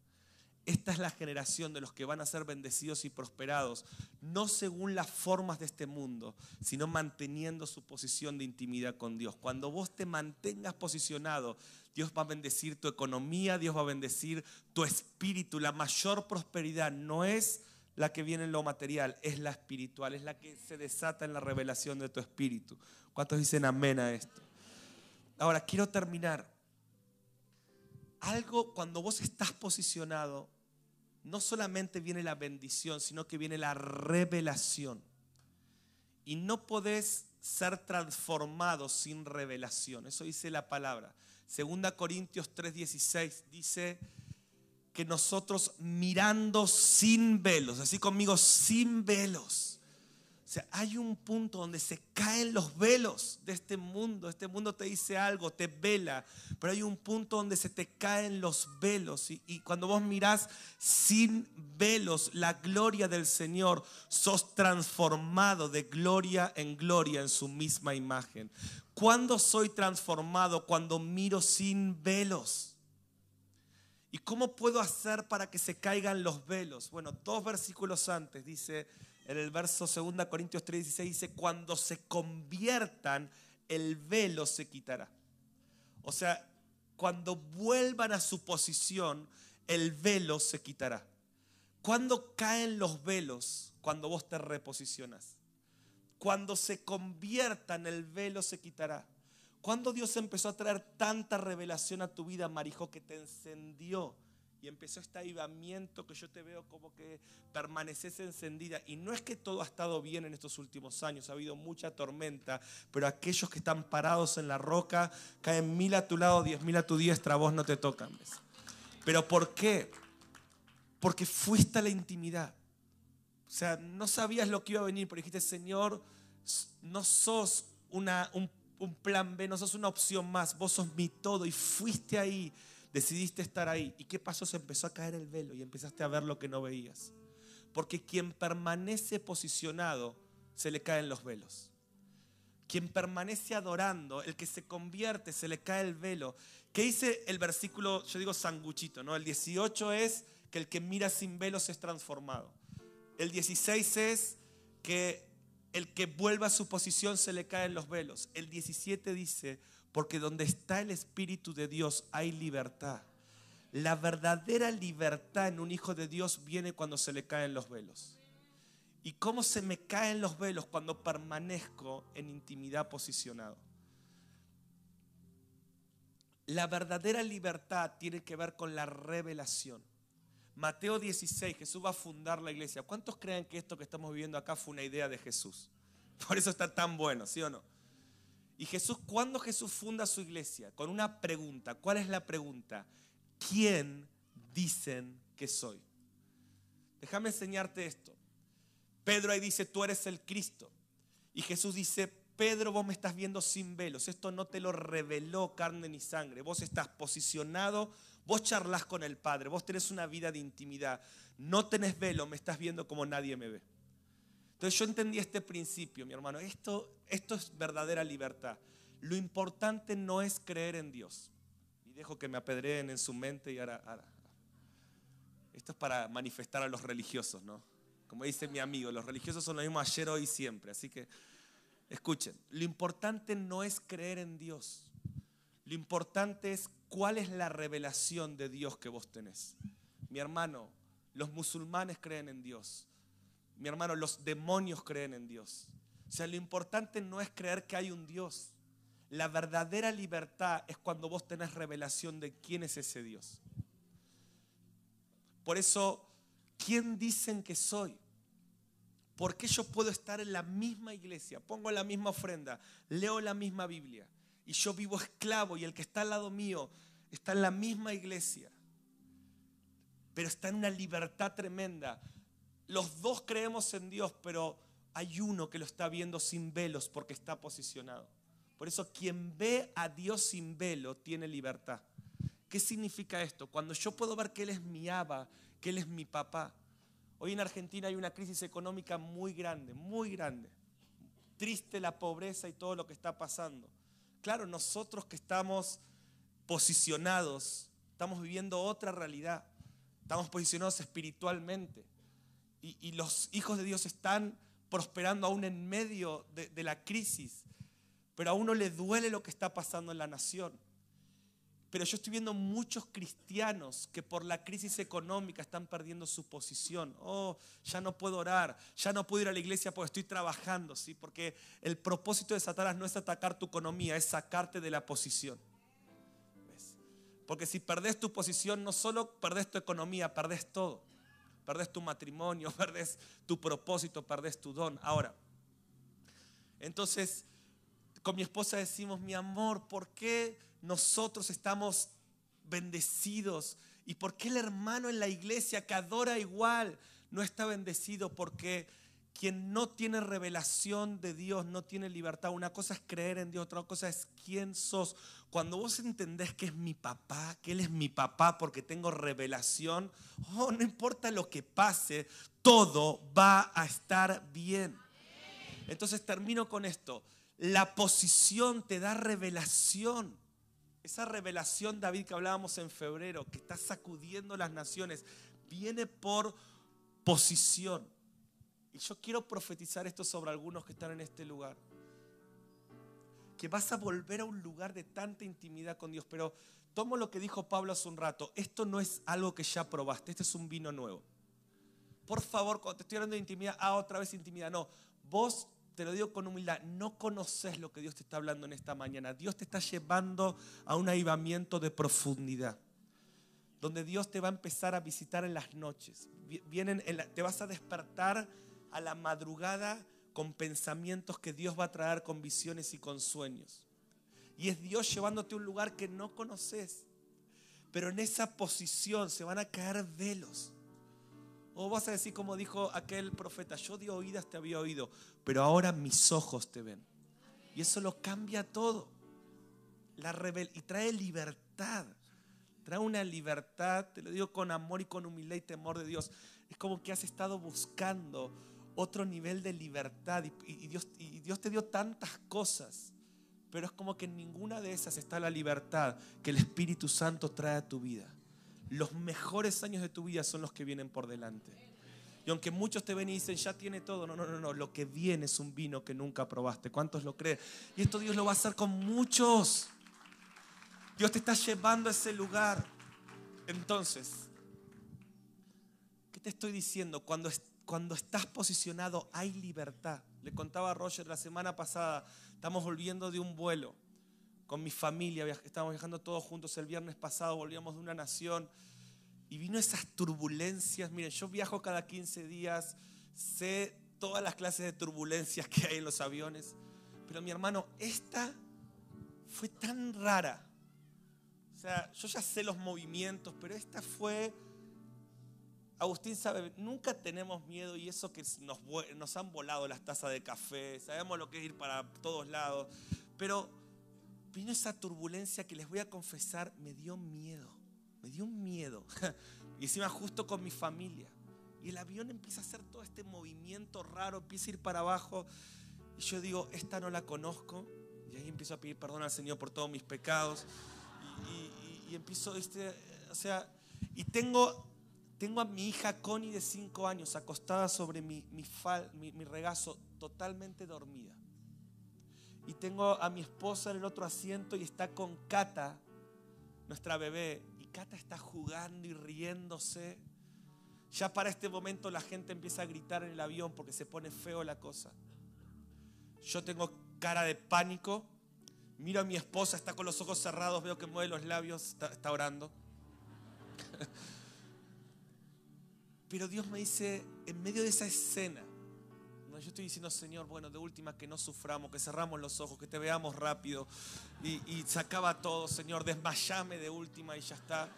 Esta es la generación de los que van a ser bendecidos y prosperados, no según las formas de este mundo, sino manteniendo su posición de intimidad con Dios. Cuando vos te mantengas posicionado, Dios va a bendecir tu economía, Dios va a bendecir tu espíritu. La mayor prosperidad no es la que viene en lo material, es la espiritual, es la que se desata en la revelación de tu espíritu. ¿Cuántos dicen amén a esto? Ahora, quiero terminar. Algo cuando vos estás posicionado, no solamente viene la bendición, sino que viene la revelación. Y no podés ser transformado sin revelación. Eso dice la palabra. Segunda Corintios 3:16 dice que nosotros mirando sin velos, así conmigo, sin velos o sea, hay un punto donde se caen los velos de este mundo. Este mundo te dice algo, te vela, pero hay un punto donde se te caen los velos. Y, y, cuando vos mirás sin velos la gloria del Señor, sos transformado de gloria en gloria en su misma imagen. ¿Cuándo soy transformado? Cuando miro sin velos. ¿Y cómo puedo hacer para que se caigan los velos? Bueno, dos versículos antes dice en el verso 2 Corintios 3:16 dice, cuando se conviertan, el velo se quitará. O sea, cuando vuelvan a su posición, el velo se quitará. Cuando caen los velos? Cuando vos te reposicionas. Cuando se conviertan, el velo se quitará. Cuando Dios empezó a traer tanta revelación a tu vida, Marijo, que te encendió y empezó este avivamiento que yo te veo como que permaneces encendida. Y no es que todo ha estado bien en estos últimos años, ha habido mucha tormenta, pero aquellos que están parados en la roca, caen mil a tu lado, diez mil a tu diestra, vos no te tocan. Pero ¿por qué? Porque fuiste a la intimidad. O sea, no sabías lo que iba a venir, pero dijiste, Señor, no sos una, un, plan B, no sos una opción más, vos sos mi todo y fuiste ahí decidiste estar ahí. ¿Y qué pasó? Se empezó a caer el velo y empezaste a ver lo que no veías. Porque quien permanece posicionado, se le caen los velos. Quien permanece adorando, el que se convierte, se le cae el velo. ¿Qué dice el versículo, yo digo sanguchito, ¿no? El 18 es que el que mira sin velos es transformado. El 16 es que el que vuelva a su posición se le caen los velos. El 17 dice, porque donde está el Espíritu de Dios hay libertad. La verdadera libertad en un hijo de Dios viene cuando se le caen los velos. ¿Y cómo se me caen los velos? Cuando permanezco en intimidad posicionado. La verdadera libertad tiene que ver con la revelación. Mateo 16, Jesús va a fundar la iglesia. ¿Cuántos creen que esto que estamos viviendo acá fue una idea de Jesús? [laughs] Por eso está tan bueno, ¿sí o no? Y Jesús, ¿cuándo Jesús funda su iglesia? Con una pregunta. ¿Cuál es la pregunta? ¿Quién dicen que soy? Déjame enseñarte esto. Pedro ahí dice, tú eres el Cristo. Y Jesús dice, Pedro, vos me estás viendo sin velos. Esto no te lo reveló carne ni sangre. Vos estás posicionado, vos charlas con el Padre, vos tenés una vida de intimidad. No tenés velo, me estás viendo como nadie me ve. Entonces yo entendí este principio, mi hermano. Esto, esto es verdadera libertad. Lo importante no es creer en Dios. dejo que me apedreen en su mente y ahora, ahora. Esto es para manifestar a los religiosos, ¿no? Como dice mi amigo, los religiosos son lo mismo ayer, hoy y siempre. Así que, escuchen, lo importante no es creer en Dios. Lo importante es cuál es la revelación de Dios que vos tenés. Mi hermano, los musulmanes creen en Dios. Mi hermano, los demonios creen en Dios. O sea, lo importante no es creer que hay un Dios. La verdadera libertad es cuando vos tenés revelación de quién es ese Dios. Por eso, ¿quién dicen que soy? ¿Por qué yo puedo estar en la misma iglesia? Pongo la misma ofrenda, leo la misma Biblia y yo vivo esclavo y el que está al lado mío está en la misma iglesia, pero está en una libertad tremenda. Los dos creemos en Dios, pero hay uno que lo está viendo sin velos porque está posicionado. Por eso quien ve a Dios sin velo tiene libertad. ¿Qué significa esto? Cuando yo puedo ver que Él es mi aba, que Él es mi papá. Hoy en Argentina hay una crisis económica muy grande, muy grande. Triste la pobreza y todo lo que está pasando. Claro, nosotros que estamos posicionados, estamos viviendo otra realidad. Estamos posicionados espiritualmente. Y, los hijos de Dios están prosperando aún en medio de, de la crisis. Pero a uno le duele lo que está pasando en la nación. Pero yo estoy viendo muchos cristianos que por la crisis económica están perdiendo su posición. Oh, ya no puedo orar, ya no puedo ir a la iglesia porque estoy trabajando, ¿sí? Porque el propósito de Satanás no es atacar tu economía, es sacarte de la posición. Porque si perdés tu posición, no solo perdés tu economía, perdés todo. Perdés tu matrimonio, [laughs] perdés tu propósito, perdés tu don. Ahora, entonces, con mi esposa decimos, mi amor, ¿por qué nosotros estamos bendecidos y por qué el hermano en la iglesia que adora igual no está bendecido porque quien no tiene revelación de Dios no tiene libertad. Una cosa es creer en Dios, otra cosa es quién sos. Cuando vos entendés que es mi papá, que Él es mi papá porque tengo revelación, oh, no importa lo que pase, todo va a estar bien. Entonces termino con esto. La posición te da revelación. Esa revelación, David, que hablábamos en febrero, que está sacudiendo las naciones, viene por posición. Y yo quiero profetizar esto sobre algunos que están en este lugar. Que vas a volver a un lugar de tanta intimidad con Dios. Pero tomo lo que dijo Pablo hace un rato. Esto no es algo que ya probaste. Este es un vino nuevo. Por favor, cuando te estoy hablando de intimidad, ah, otra vez intimidad. No, vos te lo digo con humildad, no conoces lo que Dios te está hablando en esta mañana. Dios te está llevando a un avivamiento de profundidad, donde Dios te va a empezar a visitar en las noches. Vienen te vas a despertar a la madrugada con pensamientos que Dios va a traer con visiones y con sueños. Y es Dios llevándote a un lugar que no conoces. Pero en esa posición se van a caer velos o vas a decir como dijo aquel profeta, yo di oídas, te había oído, pero ahora mis ojos te ven. Y eso lo cambia todo. La y trae libertad. Trae una libertad, te lo digo con amor y con humildad y temor de Dios. Es como que has estado buscando otro nivel de libertad y, Dios, y Dios te dio tantas cosas, pero es como que en ninguna de esas está la libertad que el Espíritu Santo trae a tu vida los mejores años de tu vida son los que vienen por delante. Y aunque muchos te ven y dicen, ya tiene todo, no, no, no, no, lo que viene es un vino que nunca probaste. ¿Cuántos lo creen? Y esto Dios lo va a hacer con muchos. Dios te está llevando a ese lugar. Entonces, ¿qué te estoy diciendo? Cuando, cuando estás posicionado hay libertad. Le contaba a Roger la semana pasada, estamos volviendo de un vuelo con mi familia, estábamos viajando todos juntos el viernes pasado, volvíamos de una nación y vino esas turbulencias. Miren, yo viajo cada 15 días, sé todas las clases de turbulencias que hay en los aviones, pero mi hermano, esta fue tan rara. O sea, yo ya sé los movimientos, pero esta fue... Agustín sabe, nunca tenemos miedo y eso que nos, nos han volado las tazas de café, sabemos lo que es ir para todos lados, pero vino esa turbulencia que les voy a confesar, me dio miedo, me dio un miedo. [laughs] Y encima justo con mi familia. Y el avión empieza a hacer todo este movimiento raro, empieza a ir para abajo. Y yo digo, esta no la conozco. Y ahí empiezo a pedir perdón al Señor por todos mis pecados. y empiezo, este, o sea, y tengo, tengo a mi hija Connie de 5 años acostada sobre mi, mi, mi, mi regazo, totalmente dormida. Y tengo a mi esposa en el otro asiento y está con Cata, nuestra bebé. Y Cata está jugando y riéndose. Ya para este momento la gente empieza a gritar en el avión porque se pone feo la cosa. Yo tengo cara de pánico. Miro a mi esposa, está con los ojos cerrados, veo que mueve los labios, está, orando. [laughs] Pero Dios me dice, en medio de esa escena, yo estoy diciendo, Señor, bueno, de última que no suframos, que cerramos los ojos, que te veamos rápido. Y, y sacaba todo, Señor, desmayame de última y ya está.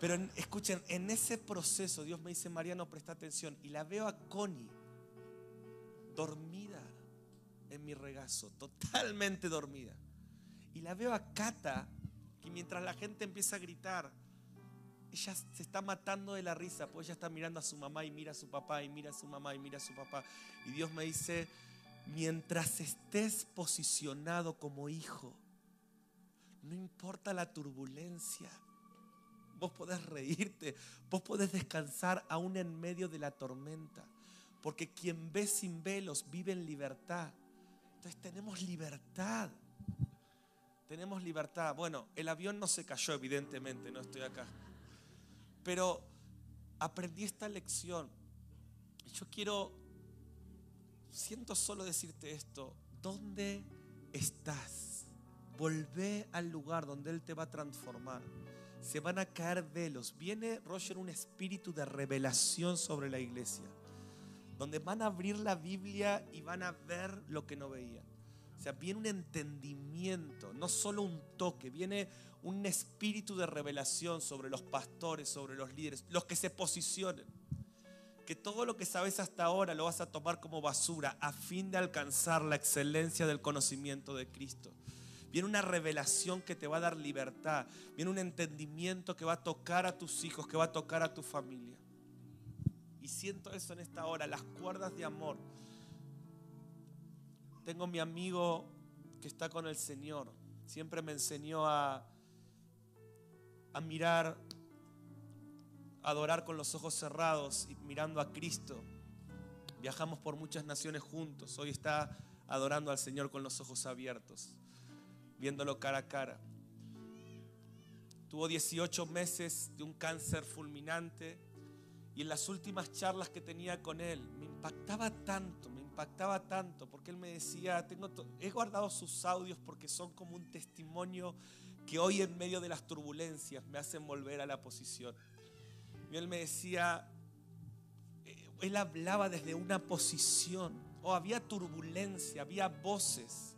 Pero escuchen, en ese proceso Dios me dice, Mariano, presta atención. Y la veo a Connie dormida en mi regazo, totalmente dormida. Y la veo a Cata, que mientras la gente empieza a gritar, ella se está matando de la risa, pues ella está mirando a su mamá y mira a su papá y mira a su mamá y mira a su papá. Y Dios me dice, mientras estés posicionado como hijo, no importa la turbulencia, vos podés reírte, vos podés descansar aún en medio de la tormenta, porque quien ve sin velos vive en libertad. Entonces tenemos libertad. Tenemos libertad. Bueno, el avión no se cayó, evidentemente, no estoy acá. Pero aprendí esta lección. Yo quiero, siento solo decirte esto, ¿dónde estás? Volvé al lugar donde Él te va a transformar. Se van a caer velos. Viene, Roger, un espíritu de revelación sobre la iglesia, donde van a abrir la Biblia y van a ver lo que no veían. O sea, viene un entendimiento, no solo un toque, viene un espíritu de revelación sobre los pastores, sobre los líderes, los que se posicionen. Que todo lo que sabes hasta ahora lo vas a tomar como basura a fin de alcanzar la excelencia del conocimiento de Cristo. Viene una revelación que te va a dar libertad. Viene un entendimiento que va a tocar a tus hijos, que va a tocar a tu familia. Y siento eso en esta hora, las cuerdas de amor tengo mi amigo que está con el Señor. Siempre me enseñó a, a mirar, a adorar con los ojos cerrados y mirando a Cristo. Viajamos por muchas naciones juntos. Hoy está adorando al Señor con los ojos abiertos, viéndolo cara a cara. Tuvo 18 meses de un cáncer fulminante y en las últimas charlas que tenía con él me impactaba tanto, impactaba tanto porque él me decía, tengo he guardado sus audios porque son como un testimonio que hoy en medio de las turbulencias me hacen volver a la posición. Y él me decía, eh, él hablaba desde una posición, o había turbulencia, había voces,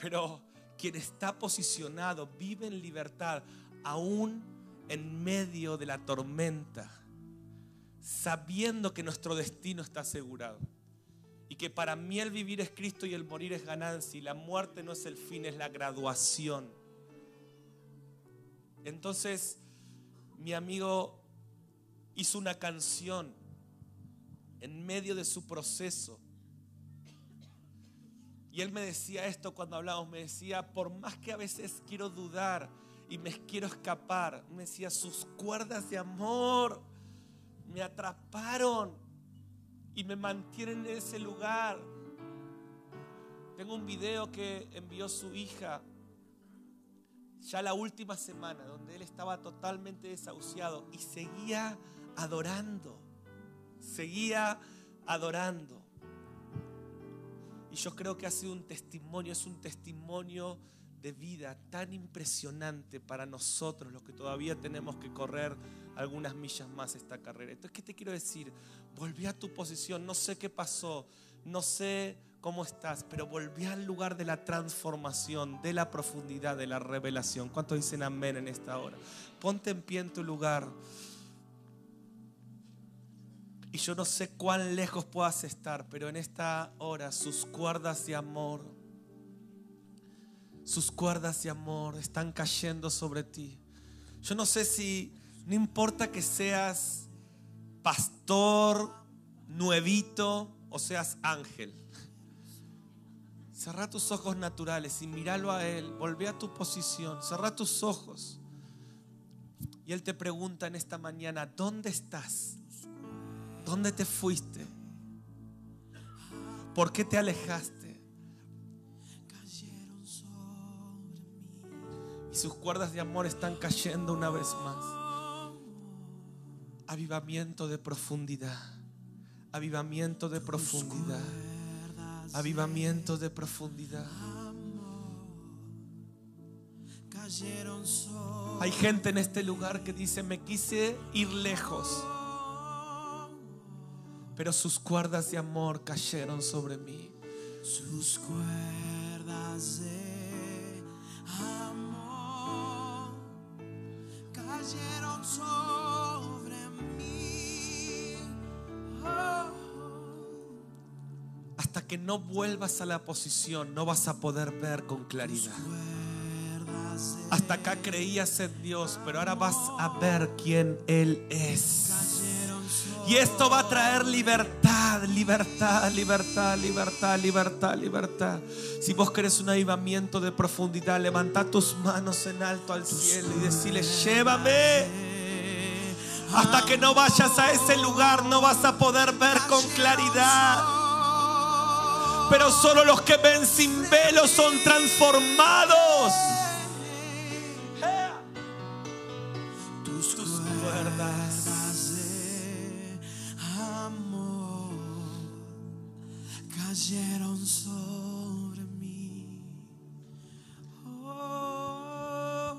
pero quien está posicionado vive en libertad aún en medio de la tormenta, sabiendo que nuestro destino está asegurado. Y que para mí el vivir es Cristo y el morir es ganancia. Y la muerte no es el fin, es la graduación. Entonces mi amigo hizo una canción en medio de su proceso. Y él me decía esto cuando hablábamos, me decía, por más que a veces quiero dudar y me quiero escapar, me decía, sus cuerdas de amor me atraparon y me mantienen en ese lugar. Tengo un video que envió su hija ya la última semana, donde él estaba totalmente desahuciado y seguía adorando, seguía adorando. Y yo creo que ha sido un testimonio, es un testimonio de vida tan impresionante para nosotros, los que todavía tenemos que correr algunas millas más esta carrera. Entonces, ¿qué te quiero decir? Volví a tu posición, no sé qué pasó, no sé cómo estás, pero volví al lugar de la transformación, de la profundidad, de la revelación. ¿Cuántos dicen amén en esta hora? Ponte en pie en tu lugar. Y yo no sé cuán lejos puedas estar, pero en esta hora sus cuerdas de amor, sus cuerdas de amor están cayendo sobre ti. Yo no sé si no importa que seas pastor, nuevito o seas ángel. Cerra tus ojos naturales y míralo a Él. Volvé a tu posición. Cerra tus ojos. Y Él te pregunta en esta mañana, ¿dónde estás? ¿Dónde te fuiste? ¿Por qué te alejaste? Y sus cuerdas de amor están cayendo una vez más. Avivamiento de profundidad. Avivamiento de profundidad. Avivamiento de profundidad. Hay gente en este lugar que dice, me quise ir lejos, pero sus cuerdas de amor cayeron sobre mí. Sus cuerdas de amor cayeron sobre mí. Oh. Hasta que no vuelvas a la posición, no vas a poder ver con claridad. Hasta acá creías en Dios, pero ahora vas a ver quién Él es. Y esto va a traer libertad, libertad, libertad, libertad, libertad, libertad. Si vos querés un avivamiento de profundidad, levanta tus manos en alto al cielo y decirle, llévame. Hasta que no vayas a ese lugar no vas a poder ver con claridad. Pero solo los que ven sin velo son transformados. tus cuerdas de amor cayeron sobre mí. Oh.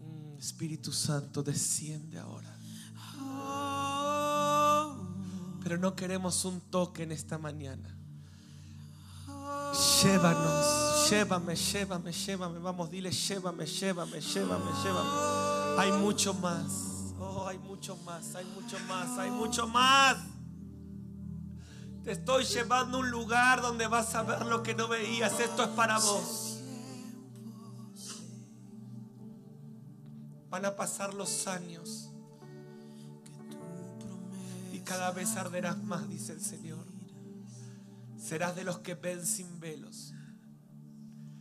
Mm, Espíritu Santo, desciende ahora. Pero no queremos un toque en esta mañana. Llévanos, llévame, llévame, llévame. Vamos, dile, llévame, llévame, llévame, llévame. Hay mucho más. Oh, hay mucho más, hay mucho más, hay mucho más. Te estoy llevando a un lugar donde vas a ver lo que no veías. Esto es para vos. Van a pasar los años cada vez arderás más, dice el Señor. Serás de los que ven sin velos.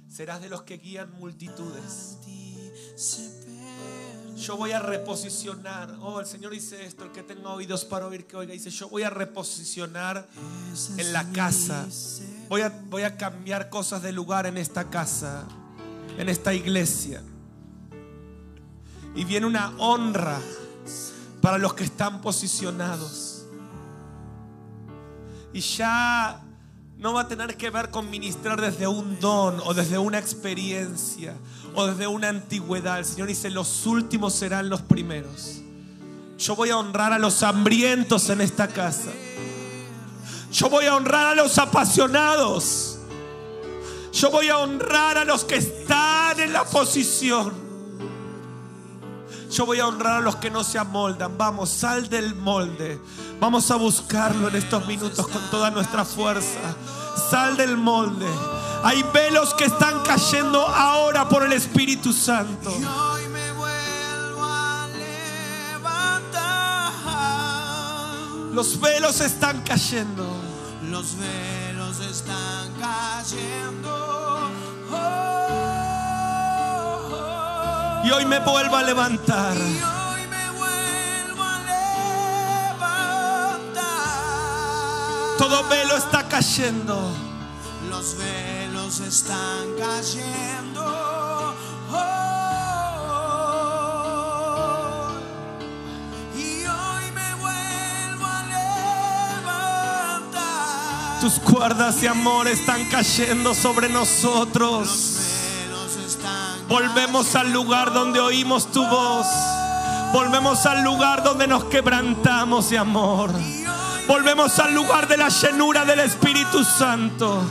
Serás de los que guían multitudes. Yo voy a reposicionar. Oh, el Señor dice esto. El que tenga oídos para oír, que oiga. Dice, yo voy a reposicionar en la casa. Voy a, voy a cambiar cosas de lugar en esta casa, en esta iglesia. Y viene una honra para los que están posicionados. Y ya no va a tener que ver con ministrar desde un don o desde una experiencia o desde una antigüedad. El Señor dice, los últimos serán los primeros. Yo voy a honrar a los hambrientos en esta casa. Yo voy a honrar a los apasionados. Yo voy a honrar a los que están en la posición. Yo voy a honrar a los que no se amoldan. Vamos, sal del molde. Vamos a buscarlo en estos minutos con toda nuestra fuerza. Sal del molde. Hay velos que están cayendo ahora por el Espíritu Santo. Los velos están cayendo. Los velos están cayendo. Oh. Y hoy me vuelvo a levantar. Todo velo está cayendo. Los velos están cayendo. Oh, y hoy me vuelvo a levantar. Tus cuerdas de amor están cayendo sobre nosotros. Volvemos al lugar donde oímos tu voz. Volvemos al lugar donde nos quebrantamos de amor. Volvemos al lugar de la llenura del Espíritu Santo.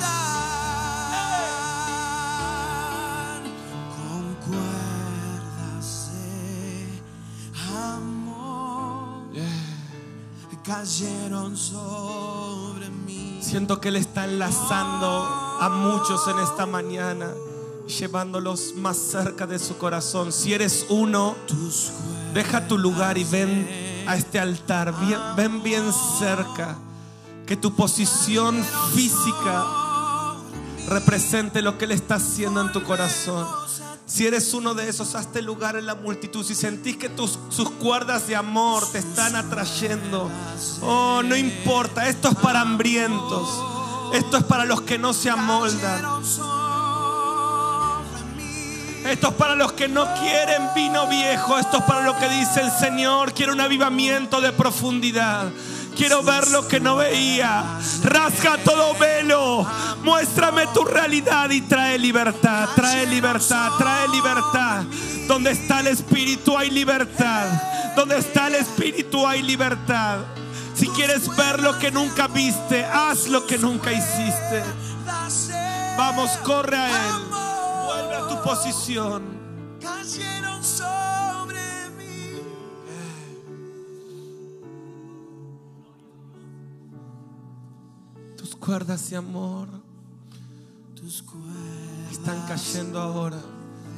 cayeron sobre mí. Siento que Él está enlazando a muchos en esta mañana, llevándolos más cerca de su corazón. Si eres uno, deja tu lugar y ven a este altar. Ven bien cerca. Que tu posición física represente lo que Él está haciendo en tu corazón. Si eres uno de esos, hazte lugar en la multitud. Si sentís que tus, sus cuerdas de amor te están atrayendo, oh, no importa. Esto es para hambrientos. Esto es para los que no se amoldan. Esto es para los que no quieren vino viejo. Esto es para lo que dice el Señor. Quiero un avivamiento de profundidad. Quiero ver lo que no veía. Rasga todo velo. Muéstrame tu realidad y trae libertad. Trae libertad. Trae libertad. Donde está el Espíritu hay libertad. Donde está el Espíritu hay libertad. Si quieres ver lo que nunca viste, haz lo que nunca hiciste. Vamos, corre a Él. Vuelve a tu posición. Cayeron sobre mí. Tus cuerdas de amor Tus cuerdas están cayendo ahora.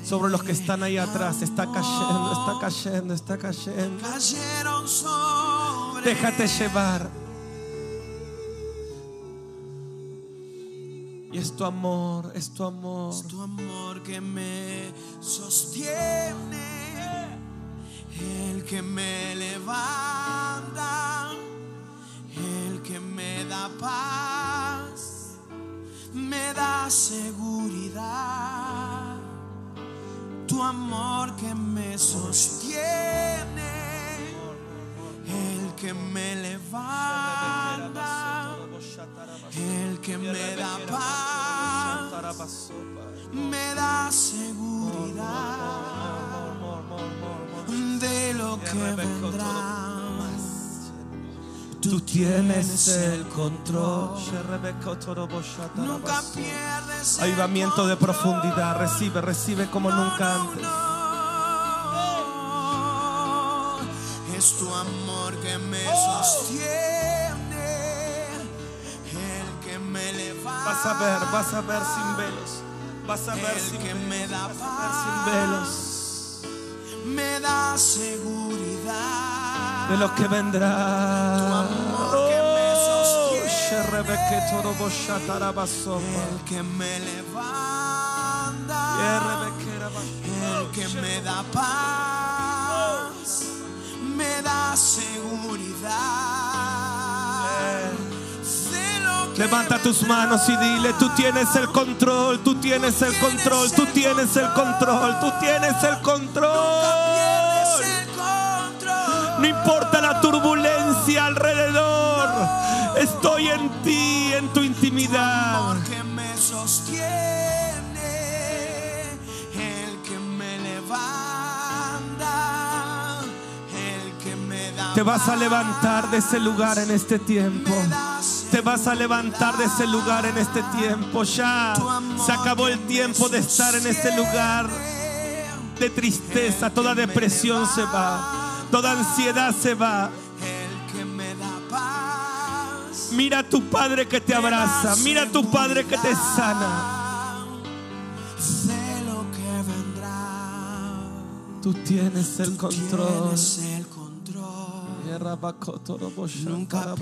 Sobre los que están ahí atrás. Está cayendo, está cayendo, está cayendo. cayeron sobre Déjate llevar. Y es tu amor, es tu amor. Es tu amor que me sostiene, el que me levanta, el que me da paz, me da seguridad. Tu amor que me sostiene, el que me levanta, el que me da paz me da seguridad de lo que vendrá. Tú tienes el control. Nunca pierdes Avivamiento de profundidad. Recibe, recibe como nunca antes. Es tu amor que me sostiene, Vas a ver, vas a ver sin velos. Vas a ver El sin que me da Vas a ver sin paz. velos. me da seguridad de lo que vendrá. Tu amor que me sostiene. Sherebeketoroboshataраbasopa. el que me levanta el que me da paz me da seguridad Levanta tus manos y dile, tú tienes el control, tú tienes el control, tú tienes el control, tú tienes el control. No importa la turbulencia alrededor, estoy en ti, en tu intimidad. que me sostiene, el que me levanta, el que me da Te vas a levantar de ese lugar en este tiempo. Te vas a levantar de ese lugar en este tiempo. Ya se acabó el tiempo de estar en ese lugar de tristeza. Toda depresión se va. Toda ansiedad se va. Mira a tu Padre que te abraza. Mira a tu Padre que te sana. de lo que vendrá. Tú tienes el control. Nunca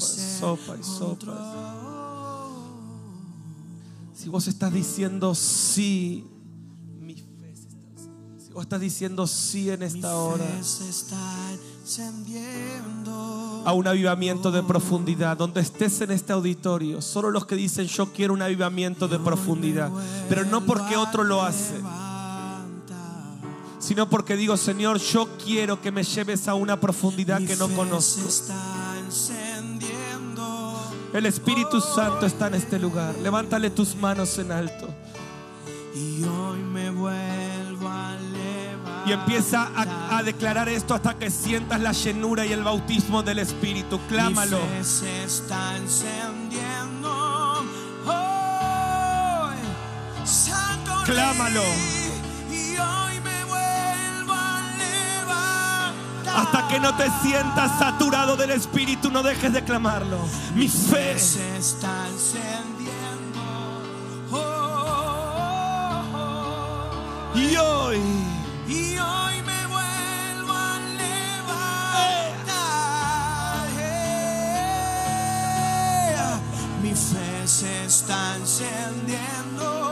Sopa y sopa. Si vos estás diciendo sí, mi fe se está Si vos estás diciendo sí en esta hora. a un avivamiento de profundidad, donde estés en este auditorio, solo los que dicen yo quiero un avivamiento de profundidad, pero no porque otro lo hace. Sino porque digo, Señor, yo quiero que me lleves a una profundidad que no conozco. El Espíritu Santo está en este lugar. Levántale tus manos en alto. Y hoy me vuelvo a levantar. Y empieza a, a declarar esto hasta que sientas la llenura y el bautismo del Espíritu. Clámalo. Mi fe se está encendiendo. Hoy, Santo Clámalo. Hasta que no te sientas saturado del Espíritu, no dejes de clamarlo. Mi fe. se está encendiendo. Oh, oh, oh. Y hoy. Y hoy me vuelvo a levantar. Eh, Mi fe se está encendiendo.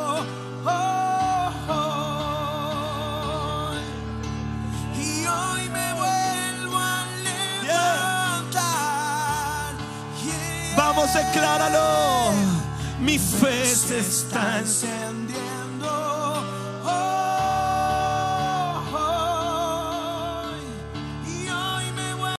Decláralo. Mi fe se está encendiendo.